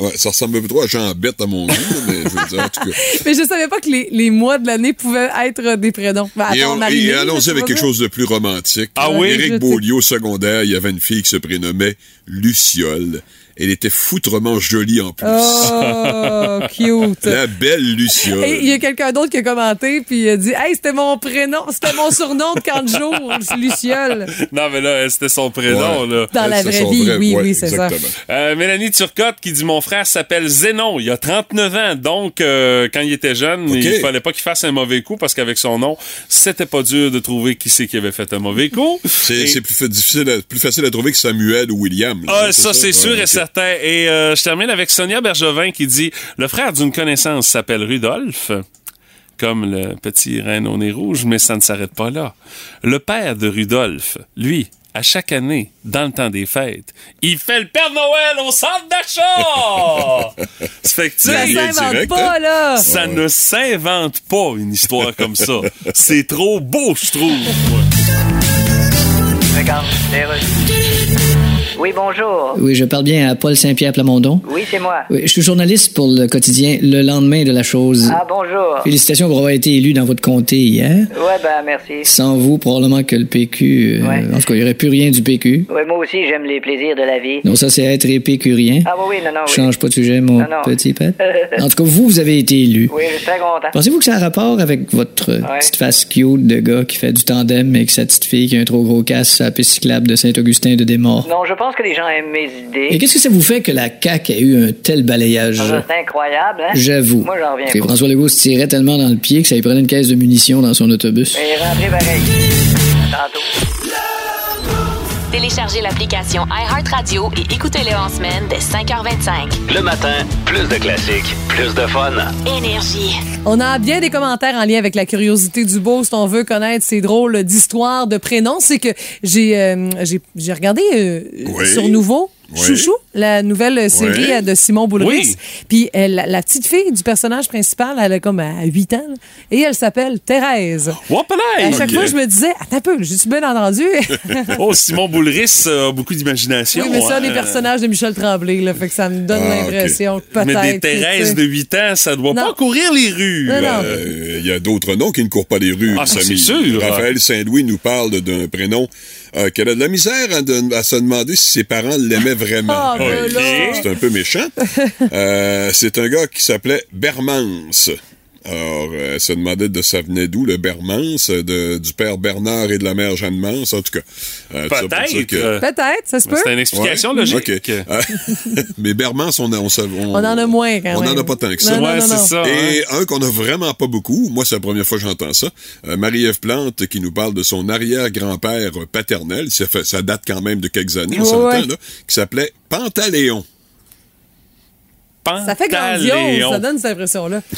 Speaker 9: Ouais, ça ressemble trop à Jean-Bête à mon goût, là, mais je veux dire, en tout cas.
Speaker 1: Mais je savais pas que les, les mois de l'année pouvaient être des prénoms. Ben,
Speaker 9: Et, on- allons-y avec quelque chose de plus romantique.
Speaker 2: Ah oui?
Speaker 9: Éric. Beaulieu, au secondaire, il y avait une fille qui se prénommait Luciole. Elle était foutrement jolie en plus.
Speaker 1: Oh, cute.
Speaker 9: La belle Luciole.
Speaker 1: Et il y a quelqu'un d'autre qui a commenté, puis il a dit Hey, c'était mon prénom, c'était mon surnom de camp de jour, Luciole.
Speaker 2: Non, mais là, c'était son prénom,
Speaker 9: Ouais.
Speaker 2: là.
Speaker 1: Dans la
Speaker 9: Elle,
Speaker 1: vraie vie,
Speaker 9: vrai-
Speaker 1: oui,
Speaker 9: ouais,
Speaker 1: oui, c'est ça.
Speaker 2: Euh, Mélanie Turcotte qui dit Mon frère s'appelle Zénon, il a 39 ans. Donc, euh, quand il était jeune,
Speaker 9: Ok.
Speaker 2: il fallait pas qu'il fasse un mauvais coup parce qu'avec son nom, c'était pas dur de trouver qui c'est qui avait fait un mauvais coup.
Speaker 9: C'est
Speaker 2: Et-
Speaker 9: plus, fa- difficile à- plus facile à trouver que Samuel ou William. là.
Speaker 2: Ah, ça, c'est sûr
Speaker 9: Ouais,
Speaker 2: et certain. Et euh, je termine avec Sonia Bergevin qui dit Le frère d'une connaissance s'appelle Rudolphe, comme le petit reine au nez rouge, mais ça ne s'arrête pas là. Le père de Rudolphe, lui, à chaque année, dans le temps des fêtes, il fait le Père Noël au centre d'achat! ça fait que, tu
Speaker 1: Ça s'invente pas,
Speaker 9: hein?
Speaker 1: là.
Speaker 2: ça ne s'invente pas une histoire comme ça. C'est trop beau, je trouve.
Speaker 4: Regarde, les rues. Oui, bonjour.
Speaker 5: Oui, je parle bien à Paul Saint-Pierre Plamondon.
Speaker 4: Oui, c'est moi.
Speaker 5: Oui, je suis journaliste pour le quotidien Le lendemain de la chose.
Speaker 4: Ah, bonjour.
Speaker 5: Félicitations pour avoir été élu dans votre comté hier.
Speaker 4: Ouais, ben, merci.
Speaker 5: Sans vous, probablement que le PQ... euh,
Speaker 4: Ouais.
Speaker 5: En tout cas, il n'y aurait plus rien du PQ.
Speaker 4: Ouais, moi aussi, j'aime les plaisirs de la vie.
Speaker 5: Non, ça, c'est être épicurien.
Speaker 4: Ah, oui, oui, non, non, oui.
Speaker 5: Change pas de sujet, mon
Speaker 4: Non, non.
Speaker 5: petit pet. En tout cas, vous, vous avez été élu.
Speaker 4: Oui, je suis très content.
Speaker 5: Pensez-vous que ça a rapport avec votre
Speaker 4: Ouais.
Speaker 5: petite face cute de gars qui fait du tandem avec sa petite fille qui a un trop gros casse à la piste cyclable de Saint-Augustin de Desmaures?
Speaker 4: Non, je pense que les gens aiment mes
Speaker 5: Et
Speaker 4: idées.
Speaker 5: qu'est-ce que ça vous fait que la CAQ ait eu un tel balayage?
Speaker 4: Ah, C'est incroyable, hein?
Speaker 5: J'avoue.
Speaker 4: Moi, j'en reviens pas.
Speaker 5: François Legault se tirait tellement dans le pied que ça lui prenait une caisse de munitions dans son autobus.
Speaker 4: Mais rentrez pareil. Tantôt.
Speaker 3: Téléchargez l'application iHeartRadio et écoutez-le en semaine dès 5h25.
Speaker 6: Le matin, plus de classiques, plus de fun.
Speaker 3: Énergie.
Speaker 1: On a bien des commentaires en lien avec la curiosité du boost. On veut connaître ces drôles d'histoires, de prénoms. C'est que j'ai euh, j'ai j'ai regardé euh,
Speaker 9: Oui.
Speaker 1: sur Nouveau.
Speaker 9: Oui.
Speaker 1: Chouchou, la nouvelle série
Speaker 9: Oui.
Speaker 1: euh, de Simon Boulris.
Speaker 2: Oui.
Speaker 1: Puis elle, la, petite fille du personnage principal, elle a comme à 8 ans, là, et elle s'appelle Thérèse. À chaque fois, je me disais, attends un peu, j'ai-tu bien entendu?
Speaker 2: Oh, Simon Boulris a beaucoup d'imagination.
Speaker 1: oui, mais ça,
Speaker 2: hein.
Speaker 1: des personnages de Michel Tremblay, là, fait que ça me donne
Speaker 9: Ah,
Speaker 1: l'impression que peut-être.
Speaker 2: Mais des Thérèse de 8 ans, ça doit
Speaker 1: Non.
Speaker 2: pas courir les rues.
Speaker 1: Non, non.
Speaker 9: Euh, Il y a d'autres noms qui ne courent pas les rues,
Speaker 2: Ah, c'est sûr.
Speaker 9: Raphaël Saint-Louis nous parle d'un prénom euh, qu'elle a de la misère à, de- à se demander si ses parents l'aimaient vraiment.
Speaker 1: Ah, ben.
Speaker 9: C'est un peu méchant. Euh, c'est un gars qui s'appelait Bermance. Alors, euh, elle se demandait de ça venait d'où, le Bermance, de, du père Bernard et de la mère Jeanne Mance, en tout cas. Euh,
Speaker 2: Peut-être.
Speaker 9: que-
Speaker 2: euh,
Speaker 1: Peut-être, ça se peut.
Speaker 2: C'est une explication
Speaker 9: Ouais.
Speaker 2: logique.
Speaker 9: OK. Euh, mais Bermance, on, a, on,
Speaker 1: On en a moins quand
Speaker 9: On
Speaker 1: même.
Speaker 9: en a pas tant que ça.
Speaker 1: Non,
Speaker 2: Ouais,
Speaker 1: non,
Speaker 2: c'est
Speaker 1: non.
Speaker 2: ça. hein.
Speaker 9: Et un qu'on a vraiment pas beaucoup, moi c'est la première fois que j'entends ça, euh, Marie-Ève Plante qui nous parle de son arrière-grand-père paternel, ça, fait, ça date quand même de quelques années, on
Speaker 1: Ouais,
Speaker 9: s'entend,
Speaker 1: ouais.
Speaker 9: là, qui s'appelait Pantaléon.
Speaker 1: Ça fait grandiose,
Speaker 2: Pantaléon.
Speaker 1: ça donne cette impression-là.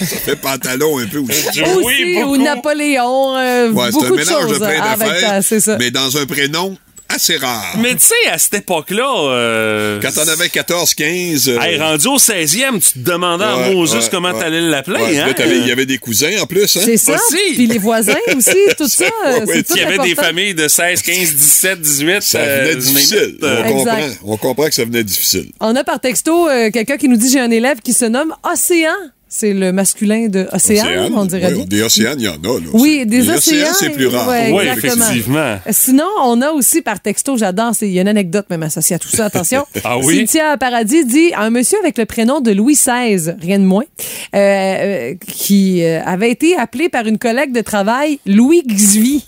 Speaker 9: Ça fait pantalon un peu aussi.
Speaker 2: Oui,
Speaker 1: ou. Napoléon, euh,
Speaker 9: Ouais, c'est un
Speaker 1: beaucoup de
Speaker 9: mélange de
Speaker 1: choses
Speaker 9: plein
Speaker 1: hein, avec
Speaker 9: d'affaires,
Speaker 1: ta- c'est ça.
Speaker 9: mais dans un prénom assez rare.
Speaker 2: Mais tu sais, à cette époque-là... euh,
Speaker 9: Quand on avait 14, 15... euh,
Speaker 2: Hey, rendu au 16e, tu te demandais à
Speaker 9: ouais,
Speaker 2: Moses
Speaker 9: ouais,
Speaker 2: comment
Speaker 9: ouais.
Speaker 2: t'allais l'appeler,
Speaker 9: ouais,
Speaker 2: hein?
Speaker 9: Il y avait des cousins en plus, hein?
Speaker 1: C'est ça.
Speaker 2: Aussi.
Speaker 1: Puis les voisins aussi, tout ça.
Speaker 9: Ouais, ouais,
Speaker 1: c'est tout
Speaker 2: Il y avait des familles de 16, 15, 17, 18.
Speaker 9: Ça
Speaker 2: euh,
Speaker 9: venait difficile.
Speaker 2: euh,
Speaker 9: on, comprend, on comprend que ça venait difficile.
Speaker 1: On a par texto euh, quelqu'un qui nous dit j'ai un élève qui se nomme Océan. C'est le masculin de Océan,
Speaker 9: Océane,
Speaker 1: on dirait
Speaker 9: ouais,
Speaker 1: bien.
Speaker 9: Des océanes, il y en a. Là,
Speaker 1: Oui,
Speaker 9: aussi.
Speaker 1: des
Speaker 9: Les
Speaker 1: océans.
Speaker 9: c'est plus rare.
Speaker 1: ouais,
Speaker 2: Oui,
Speaker 1: exactement.
Speaker 2: effectivement.
Speaker 1: Sinon, on a aussi par texto, j'adore, c'est- il y a une anecdote même associée à tout ça, attention.
Speaker 2: Ah oui?
Speaker 1: Cynthia Paradis dit un monsieur avec le prénom de Louis XVI, rien de moins, euh, euh, qui euh, avait été appelé par une collègue de travail Louis Xvi.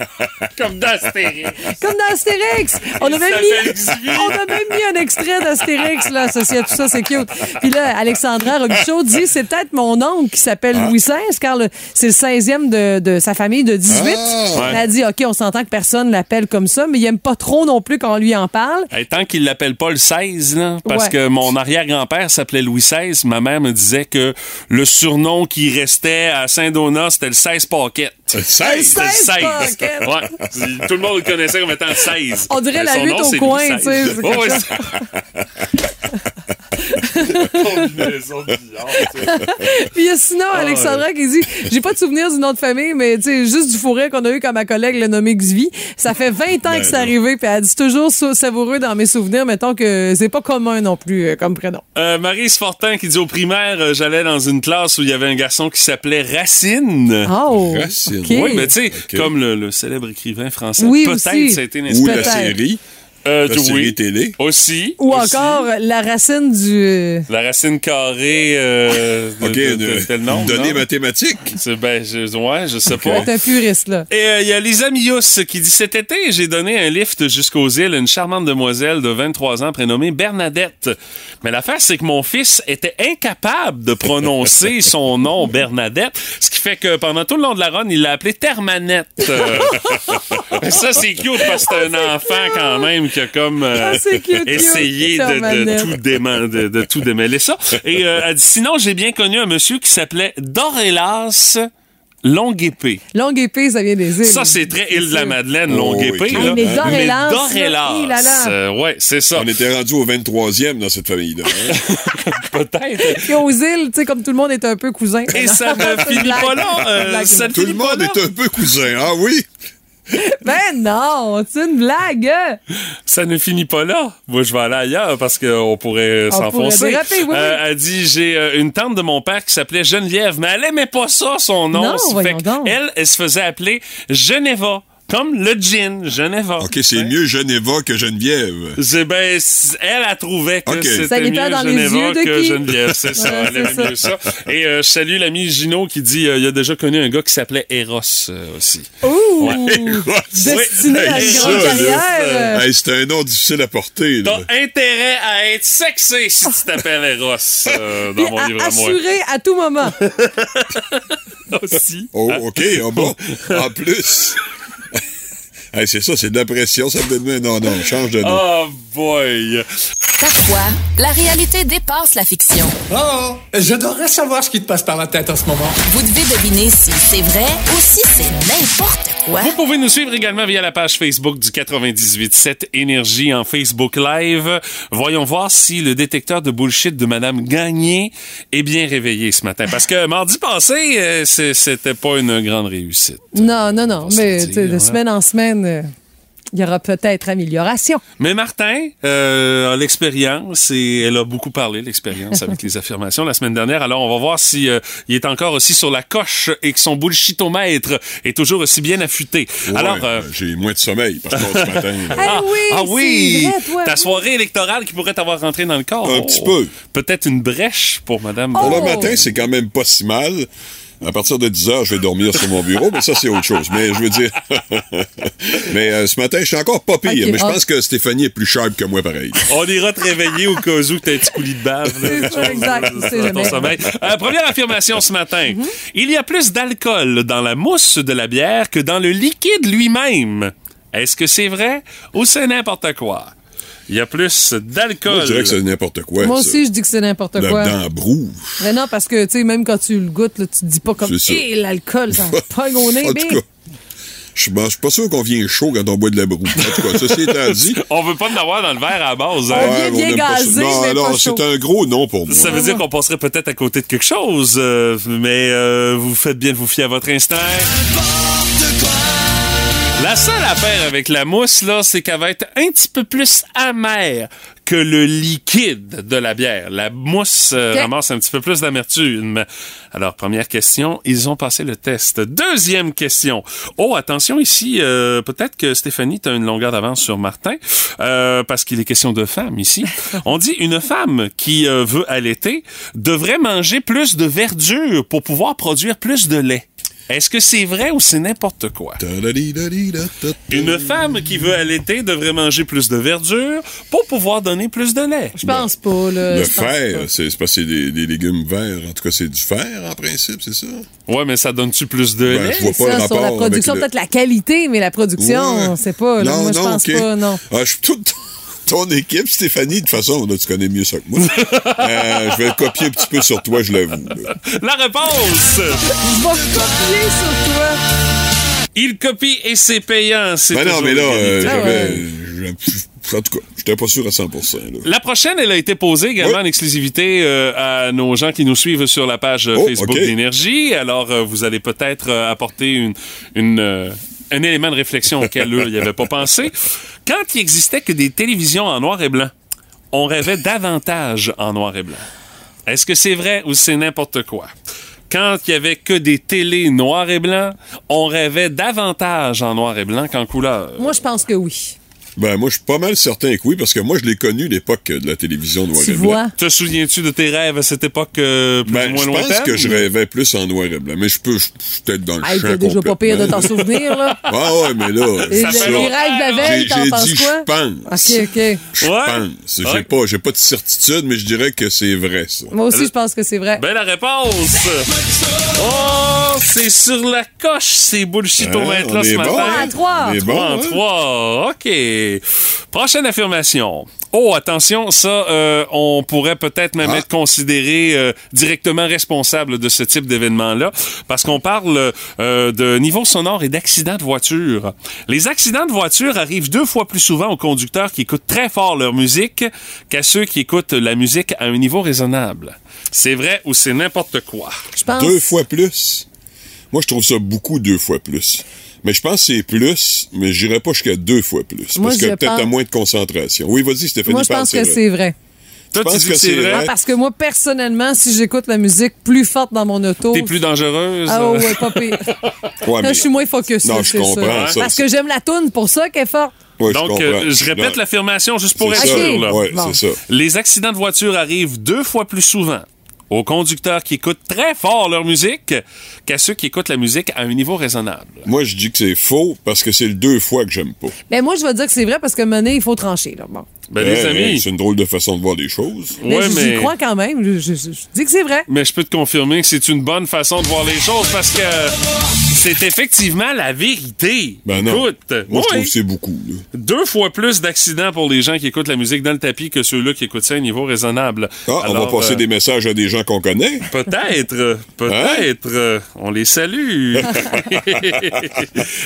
Speaker 2: Comme dans Astérix.
Speaker 1: Comme dans Astérix. On on a même mis un extrait d'Astérix là, associé à tout ça, c'est cute. Puis là, Alexandra Robichaud dit c'est peut-être mon oncle qui s'appelle Louis XVI, car c'est le 16e de, de sa famille de 18.
Speaker 9: Ah.
Speaker 1: Elle a dit OK, on s'entend que personne l'appelle comme ça, mais il aime pas trop non plus quand on lui en parle.
Speaker 2: Hey, tant qu'il l'appelle pas le 16, là, parce
Speaker 1: Ouais.
Speaker 2: que mon arrière-grand-père s'appelait Louis XVI, ma mère me disait que le surnom qui restait à Saint-Donat, c'était le 16 Paquette.
Speaker 9: Le 16?
Speaker 1: Le 16
Speaker 2: C'était le
Speaker 1: Paquette.
Speaker 2: Ouais. Tout le monde le connaissait comme étant 16.
Speaker 1: On dirait la
Speaker 2: son
Speaker 1: huit
Speaker 2: nom,
Speaker 1: au
Speaker 2: c'est
Speaker 1: coin, tu sais,
Speaker 2: Oh, ouais.
Speaker 1: Puis il y a sinon
Speaker 2: Ah,
Speaker 1: Alexandra qui dit j'ai pas de souvenir du nom de famille mais tu sais juste du fourré qu'on a eu comme ma collègue le nommé Xvi. Ça fait 20 ans
Speaker 9: Ben
Speaker 1: que c'est arrivé puis elle dit toujours sa- savoureux dans mes souvenirs mettons que c'est pas commun non plus euh, comme prénom.
Speaker 2: Euh, Maryse Fortin qui dit au primaire, euh, j'allais dans une classe où il y avait un garçon qui s'appelait Racine.
Speaker 1: Oh.
Speaker 9: Racine.
Speaker 2: Oui, mais tu sais, comme le, le célèbre écrivain français,
Speaker 1: Oui,
Speaker 2: peut-être ça a été une
Speaker 9: Ou la série,
Speaker 2: Euh,
Speaker 9: la
Speaker 2: oui.
Speaker 9: série télé.
Speaker 2: Aussi.
Speaker 1: Ou
Speaker 2: aussi.
Speaker 1: encore la racine du
Speaker 2: La racine carrée euh, de,
Speaker 9: OK,
Speaker 2: de-
Speaker 9: une,
Speaker 2: de tel nom.
Speaker 9: une donnée
Speaker 2: non?
Speaker 9: mathématique.
Speaker 2: C'est- Ben, je, ouais, je sais pas.
Speaker 1: T'es un puriste là.
Speaker 2: Et euh, il y a Lisa Mius qui dit cet été, j'ai donné un lift jusqu'aux îles à une charmante demoiselle de 23 ans prénommée Bernadette. Mais l'affaire, c'est que mon fils était incapable de prononcer son nom Bernadette, ce qui fait que pendant tout le long de la run, il l'a appelé Termanette. Euh, ça, c'est cute parce que c'est un enfant quand même qui a comme euh,
Speaker 1: Ah, c'est cute, cute.
Speaker 2: essayé de, tout déma- de, de tout démêler ça. Et euh, elle dit, sinon, j'ai bien connu un monsieur qui s'appelait Dorélas Longue Épée.
Speaker 1: Longue épée ça vient des îles.
Speaker 2: Ça, c'est très île de la. Madeleine,
Speaker 9: Oh,
Speaker 2: longue
Speaker 9: oui,
Speaker 2: épée. là.
Speaker 1: Hey, mais Dorélas, là là.
Speaker 2: euh, ouais, c'est ça.
Speaker 9: On était rendu au 23e dans cette famille-là. hein.
Speaker 2: Peut-être.
Speaker 1: Puis aux îles, tu sais comme tout le monde est un peu cousin.
Speaker 2: Et ça ne finit pas là. euh, ça
Speaker 9: Tout le monde
Speaker 2: là?
Speaker 9: est un peu cousin. Ah oui?
Speaker 1: Ben non, c'est une blague.
Speaker 2: Ça ne finit pas là. Moi, je vais aller ailleurs parce qu'on pourrait
Speaker 1: On pourrait
Speaker 2: s'enfoncer.
Speaker 1: déraper, oui, oui.
Speaker 2: Euh, elle dit, j'ai euh, une tante de mon père qui s'appelait Geneviève, mais elle aimait pas ça, son nom.
Speaker 1: Non,
Speaker 2: fait. Elle, elle se faisait appeler Geneva. Comme le gin, Geneva.
Speaker 9: OK, c'est mieux Geneva que Geneviève.
Speaker 2: C'est ben, elle a trouvé que
Speaker 9: Ok.
Speaker 2: c'était
Speaker 1: Ça
Speaker 2: mieux
Speaker 1: dans les
Speaker 2: Geneva
Speaker 1: yeux de
Speaker 2: que. Geneviève, c'est ça.
Speaker 1: Ouais,
Speaker 2: elle aimait
Speaker 1: c'est
Speaker 2: mieux ça. Et euh, je salue l'ami Gino qui dit, euh, il a déjà connu un gars qui s'appelait Eros euh, aussi.
Speaker 1: Ouh,
Speaker 9: Ouais.
Speaker 1: destiné à une
Speaker 9: Hey,
Speaker 1: grande
Speaker 9: ça,
Speaker 1: carrière.
Speaker 9: Hey, c'est un nom difficile à porter.
Speaker 2: T'as intérêt à être sexy si tu t'appelles Eros euh, dans
Speaker 1: Puis
Speaker 2: mon
Speaker 1: à-
Speaker 2: livre à moi.
Speaker 1: assuré à tout moment.
Speaker 2: aussi.
Speaker 9: Oh, OK, ah bon. En plus. Hey, c'est ça, c'est de la pression, ça me donne. Non, non, change de nom.
Speaker 2: Oh boy!
Speaker 3: Parfois, la réalité dépasse la fiction.
Speaker 10: Oh, j'adorerais savoir ce qui te passe par la tête en ce moment.
Speaker 3: Vous devez deviner si c'est vrai ou si c'est n'importe quoi.
Speaker 2: Vous pouvez nous suivre également via la page Facebook du 98.7 Énergie en Facebook Live. Voyons voir si le détecteur de bullshit de Madame Gagné est bien réveillé ce matin. Parce que mardi passé, euh, c'était pas une grande réussite.
Speaker 1: Non, non, non. Mais de
Speaker 2: hein.
Speaker 1: semaine en semaine, euh, il y aura peut-être amélioration.
Speaker 2: Mais Martin euh, a l'expérience et elle a beaucoup parlé, l'expérience, avec les affirmations la semaine dernière. Alors, on va voir si euh, il est encore aussi sur la coche et que son bullshitomètre est toujours aussi bien affûté.
Speaker 9: Ouais,
Speaker 2: Alors, euh,
Speaker 9: j'ai moins de sommeil, par contre, ce matin.
Speaker 1: Ah, oui,
Speaker 2: ah oui,
Speaker 1: vrai, toi,
Speaker 2: ta
Speaker 1: oui.
Speaker 2: soirée électorale qui pourrait t'avoir rentré dans le corps.
Speaker 9: Un petit peu.
Speaker 2: Peut-être une brèche pour Madame.
Speaker 1: Oh!
Speaker 9: Le matin, c'est quand même pas si mal. À partir de 10 heures, je vais dormir sur mon bureau, mais ça, c'est autre chose. Mais je veux dire. mais euh, ce matin, je suis encore pas pire, mais je pense que Stéphanie est plus sharp que moi, pareil.
Speaker 2: On ira te réveiller au cas où t'as un petit coulis de bave.
Speaker 1: C'est ça, exact,
Speaker 2: ton.
Speaker 1: Mhm.
Speaker 2: sommeil. Euh, première affirmation ce matin. Il y a plus d'alcool dans la mousse de la bière que dans le liquide lui-même. Est-ce que c'est vrai ou c'est n'importe quoi? Il y a plus d'alcool.
Speaker 9: Moi, je dirais que c'est n'importe quoi.
Speaker 1: Moi
Speaker 9: ça.
Speaker 1: aussi, je dis que c'est n'importe quoi.
Speaker 9: Là-dedans, brouge.
Speaker 1: Mais non, parce que, tu sais, même quand tu le goûtes, là, tu te dis pas comme,
Speaker 9: C'est ça.
Speaker 1: hé, l'alcool, ça pogne au nez,
Speaker 9: En
Speaker 1: mais-
Speaker 9: tout cas, je suis je suis pas sûr qu'on vient chaud quand on boit de la broue. En tout cas, ceci étant dit.
Speaker 2: On veut pas en avoir dans le verre à la base. hein?
Speaker 1: On vient bien gazé,
Speaker 9: Non,
Speaker 1: mais
Speaker 9: non, c'est un gros nom pour moi.
Speaker 2: Ça veut dire qu'on passerait peut-être à côté de quelque chose, euh, mais euh, vous faites bien de vous fier à votre instinct. La seule affaire avec la mousse, là, c'est qu'elle va être un petit peu plus amère que le liquide de la bière. La mousse euh,
Speaker 1: Ok.
Speaker 2: ramasse un petit peu plus d'amertume. Alors, première question, ils ont passé le test. Deuxième question. Oh, attention ici, euh, peut-être que Stéphanie, tu as une longueur d'avance sur Martin, euh, parce qu'il est question de femme ici. On dit une femme qui euh, veut allaiter devrait manger plus de verdure pour pouvoir produire plus de lait. Est-ce que c'est vrai ou c'est n'importe quoi? Une femme qui veut allaiter devrait manger plus de verdure pour pouvoir donner plus de lait.
Speaker 1: Je pense pas, là.
Speaker 9: Le fer, c'est parce que c'est des, des légumes verts. En tout cas, c'est du fer, en principe, c'est ça?
Speaker 2: Ouais, mais ça donne-tu plus de
Speaker 9: Ben,
Speaker 2: lait?
Speaker 9: je vois pas le
Speaker 1: Ça, sur la production,
Speaker 9: le-
Speaker 1: peut-être la qualité, mais la production,
Speaker 9: Ouais.
Speaker 1: on sait pas. là.
Speaker 9: Non,
Speaker 1: Moi, je
Speaker 9: non,
Speaker 1: pense pas, non.
Speaker 9: Ah, je suis toute ton équipe, Stéphanie, de toute façon, là, tu connais mieux ça que moi. Euh, je vais le copier un petit peu sur toi, je l'avoue.
Speaker 2: La réponse!
Speaker 1: Je vais copier sur toi.
Speaker 2: Il copie et c'est payant. C'est
Speaker 9: Ben non, mais là, euh.
Speaker 1: Ah
Speaker 9: j'avais. En tout cas, j'étais pas sûr à 100 là.
Speaker 2: La prochaine, elle a été posée également
Speaker 9: Oui.
Speaker 2: en exclusivité euh, à nos gens qui nous suivent sur la page
Speaker 9: Oh,
Speaker 2: Facebook
Speaker 9: ok.
Speaker 2: d'Énergie. Alors, euh, vous allez peut-être euh, apporter une, une, euh, un élément de réflexion auquel eux, ils n'avaient pas pensé. Quand il existait que des télévisions en noir et blanc, on rêvait davantage en noir et blanc. Est-ce que c'est vrai ou c'est n'importe quoi? Quand il y avait que des télés noir et blanc, on rêvait davantage en noir et blanc qu'en couleur.
Speaker 1: Moi, je pense que oui.
Speaker 9: Ben, moi, je suis pas mal certain que oui, parce que moi, je l'ai connu l'époque de la télévision noir
Speaker 1: Tu
Speaker 9: et blanc.
Speaker 1: vois?
Speaker 2: Te souviens-tu de tes rêves à cette époque euh, plus ou
Speaker 9: Ben,
Speaker 2: moins
Speaker 9: je pense que je rêvais plus en noir et blanc, mais je peux, peut-être dans le
Speaker 1: Hey,
Speaker 9: champ
Speaker 1: t'es déjà pas pire de t'en souvenir, là.
Speaker 9: Ah ouais, mais là,
Speaker 2: Ça
Speaker 1: les
Speaker 2: longtemps.
Speaker 1: rêves de la veille,
Speaker 9: j'ai
Speaker 1: t'en
Speaker 9: j'ai
Speaker 1: penses
Speaker 9: dit
Speaker 1: quoi?
Speaker 9: je pense.
Speaker 1: OK, OK.
Speaker 9: Je
Speaker 2: Ouais.
Speaker 9: pense. J'ai
Speaker 2: Ouais.
Speaker 9: pas, j'ai pas de certitude, mais je dirais que c'est vrai, ça.
Speaker 1: Moi aussi, je pense que c'est vrai.
Speaker 2: Ben la réponse! Oh, c'est sur la coche ces bullshitomètres là
Speaker 9: Hein, on
Speaker 2: ce
Speaker 9: est
Speaker 2: matin.
Speaker 9: bon,
Speaker 1: à trois.
Speaker 9: On est
Speaker 2: Trois
Speaker 9: bon,
Speaker 2: en
Speaker 9: hein?
Speaker 2: trois. OK. Prochaine affirmation. Oh, attention, ça, euh, on pourrait peut-être même
Speaker 9: Ah.
Speaker 2: être considéré euh, directement responsable de ce type d'événement-là, parce qu'on parle euh, de niveau sonore et d'accidents de voiture. Les accidents de voiture arrivent deux fois plus souvent aux conducteurs qui écoutent très fort leur musique qu'à ceux qui écoutent la musique à un niveau raisonnable. C'est vrai ou c'est n'importe quoi?
Speaker 1: Je pense.
Speaker 9: Deux fois plus? Moi, je trouve ça beaucoup deux fois plus. Mais je pense que c'est plus, mais j'irais pas jusqu'à deux fois plus.
Speaker 1: Moi,
Speaker 9: parce que
Speaker 1: je
Speaker 9: peut-être
Speaker 1: pense-
Speaker 9: à moins de concentration. Oui, vas-y, Stéphanie.
Speaker 1: Moi, je pense que c'est vrai.
Speaker 2: Toi,
Speaker 9: Tu penses que
Speaker 2: que c'est vrai?
Speaker 1: Parce que moi, personnellement, si j'écoute la musique plus forte dans mon auto.
Speaker 2: T'es plus dangereuse?
Speaker 1: Ah ouais, pas pire.
Speaker 9: Ouais,
Speaker 1: Là,
Speaker 9: mais-
Speaker 1: je suis moins focus.
Speaker 9: Non, je comprends,
Speaker 1: ça.
Speaker 9: ça,
Speaker 1: Parce que j'aime la toune, pour ça qu'elle est forte.
Speaker 9: Ouais, je
Speaker 2: Donc,
Speaker 9: comprends.
Speaker 2: euh, je répète l'affirmation juste pour être sûr. là.
Speaker 9: Ouais,
Speaker 1: Bon.
Speaker 9: ça.
Speaker 2: Les accidents de voiture arrivent deux fois plus souvent aux conducteurs qui écoutent très fort leur musique qu'à ceux qui écoutent la musique à un niveau raisonnable.
Speaker 9: Moi, je dis que c'est faux parce que c'est le deux fois que j'aime pas.
Speaker 1: Mais moi, je vais dire que c'est vrai parce que mener, il faut trancher. Là. Bon.
Speaker 2: Ben, les amis,
Speaker 9: c'est une drôle de façon de voir les choses.
Speaker 1: Mais
Speaker 2: Ouais,
Speaker 1: j'y
Speaker 2: mais-
Speaker 1: crois quand même. Je, je- je- je dis que c'est vrai.
Speaker 2: mais je peux te confirmer que c'est une bonne façon de voir les choses parce que c'est effectivement la vérité.
Speaker 9: Ben non.
Speaker 2: Écoute,
Speaker 9: Moi, je trouve que c'est beaucoup. là.
Speaker 2: deux fois plus d'accidents pour les gens qui écoutent la musique dans le tapis que ceux-là qui écoutent ça à un niveau raisonnable.
Speaker 9: Ah, on va passer
Speaker 2: euh,
Speaker 9: des messages à des gens qu'on connaît.
Speaker 2: Peut-être, peut-être. euh, On les salue.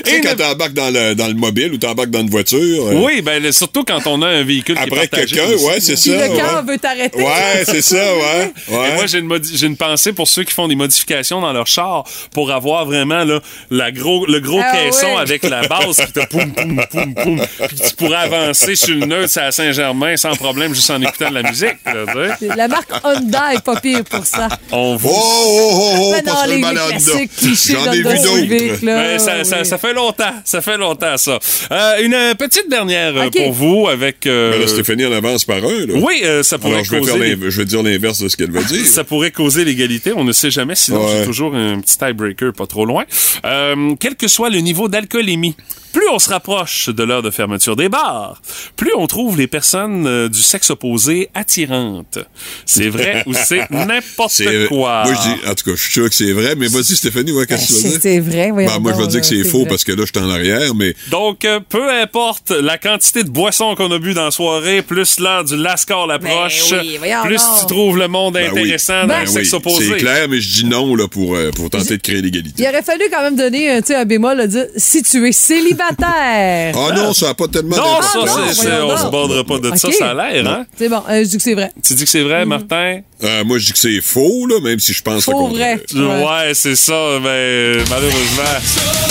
Speaker 9: Sais, quand t'embarques dans le, dans le mobile ou t'embarques dans une voiture. euh,
Speaker 2: Oui, ben le- surtout quand on a un véhicule qui
Speaker 9: Après
Speaker 2: est partagé
Speaker 9: quelqu'un, ouais, c'est ça.
Speaker 1: le cœur
Speaker 9: ouais.
Speaker 1: veut t'arrêter.
Speaker 9: Ouais, c'est ça, ouais.
Speaker 2: Et
Speaker 9: ouais.
Speaker 2: moi, j'ai une, une pensée pour ceux qui font des modifications dans leur char pour avoir vraiment là, la gros, le gros
Speaker 1: Ah
Speaker 2: caisson avec la base qui te poum, poum, poum, poum. Puis tu pourrais avancer sur le neutre à Saint-Germain sans problème juste en écoutant de la musique. là.
Speaker 1: La marque Honda est pas pire pour ça.
Speaker 2: On
Speaker 9: Oh,
Speaker 2: vous...
Speaker 9: oh, oh, oh,
Speaker 1: Ben
Speaker 9: pas
Speaker 1: les, classiques clichés
Speaker 9: J'en ai vu d'autres.
Speaker 1: là.
Speaker 2: Ça, ça, fait longtemps, ça fait longtemps ça. Euh, une euh, petite dernière euh, pour vous avec. euh,
Speaker 9: Ben là, Stéphanie en avance par un, là.
Speaker 2: oui, euh, ça pourrait
Speaker 9: Alors, je vais, faire je vais dire l'inverse de ce qu'elle va dire.
Speaker 2: Ça pourrait causer l'égalité, on ne sait jamais, sinon
Speaker 9: Ouais.
Speaker 2: j'ai toujours un petit tiebreaker pas trop loin. Euh, quel que soit le niveau d'alcoolémie, plus on se rapproche de l'heure de fermeture des bars, plus on trouve les personnes euh, du sexe opposé attirantes. C'est vrai ou c'est n'importe
Speaker 9: C'est-
Speaker 2: quoi?
Speaker 9: Moi, je dis, en tout cas, je suis sûr que c'est vrai, mais vas-y, Stéphanie, ouais, qu'est-ce que tu veux dire?
Speaker 1: Ben, C'est vrai, voyons
Speaker 9: Ben, moi, je vais
Speaker 1: donc,
Speaker 9: dire que c'est faux
Speaker 1: vrai.
Speaker 9: parce que là, je suis en arrière, mais
Speaker 2: Donc, euh, peu importe la quantité de boissons qu'on a bu dans la soirée, plus l'heure du lascar l'approche,
Speaker 1: Ben oui, voyons
Speaker 2: plus tu trouves le monde
Speaker 9: Ben oui.
Speaker 2: intéressant dans
Speaker 1: Ben
Speaker 2: le
Speaker 9: oui,
Speaker 2: sexe opposé.
Speaker 9: c'est clair, mais je dis non là, pour, euh, pour tenter de créer l'égalité.
Speaker 1: Il aurait fallu quand même donner euh, tu sais, un bémol, là, dire si tu es célibataire.
Speaker 9: Ah non, ça n'a pas tellement
Speaker 2: Non, ça,
Speaker 1: Ah, non,
Speaker 2: c'est- c'est- on se bordera pas de ça,
Speaker 1: Ok.
Speaker 2: ça a l'air, hein?
Speaker 1: C'est bon, euh, je dis que c'est vrai.
Speaker 2: Tu dis que c'est vrai, Martin?
Speaker 9: Euh, moi, je dis que c'est faux, là, même si je pense le
Speaker 1: Faux
Speaker 9: contraire.
Speaker 1: vrai.
Speaker 2: Ouais, c'est ça, mais malheureusement.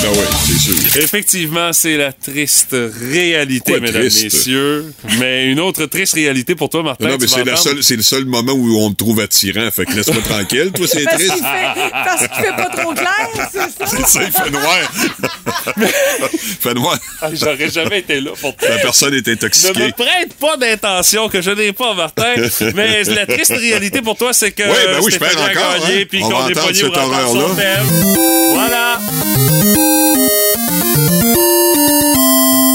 Speaker 9: Ben oui, c'est sûr.
Speaker 2: Effectivement, c'est la triste réalité,
Speaker 9: Quoi,
Speaker 2: mesdames,
Speaker 9: triste?
Speaker 2: messieurs. Mais une autre triste réalité pour toi, Martin.
Speaker 9: Non, mais
Speaker 2: vas
Speaker 9: c'est, la
Speaker 2: entendre.
Speaker 9: seule, c'est le seul moment où on te trouve attirant. Fait que laisse-moi tranquille. Toi, c'est
Speaker 1: Parce qu'il
Speaker 9: triste.
Speaker 1: fait, parce qu'il fait pas trop clair, c'est ça?
Speaker 9: C'est ça, il fait noir. noir.
Speaker 2: Ah, J'aurais jamais été là pour.
Speaker 9: La personne est
Speaker 2: Ne
Speaker 9: intoxiquée.
Speaker 2: me prête pas d'intention que je n'ai pas, Martin. mais la triste réalité pour toi, c'est que
Speaker 9: Oui, ben oui, je perds encore,
Speaker 2: gagné,
Speaker 9: hein. On
Speaker 2: qu'on
Speaker 9: va
Speaker 2: est pogné
Speaker 9: cette
Speaker 2: pour
Speaker 9: horreur-là.
Speaker 2: Voilà.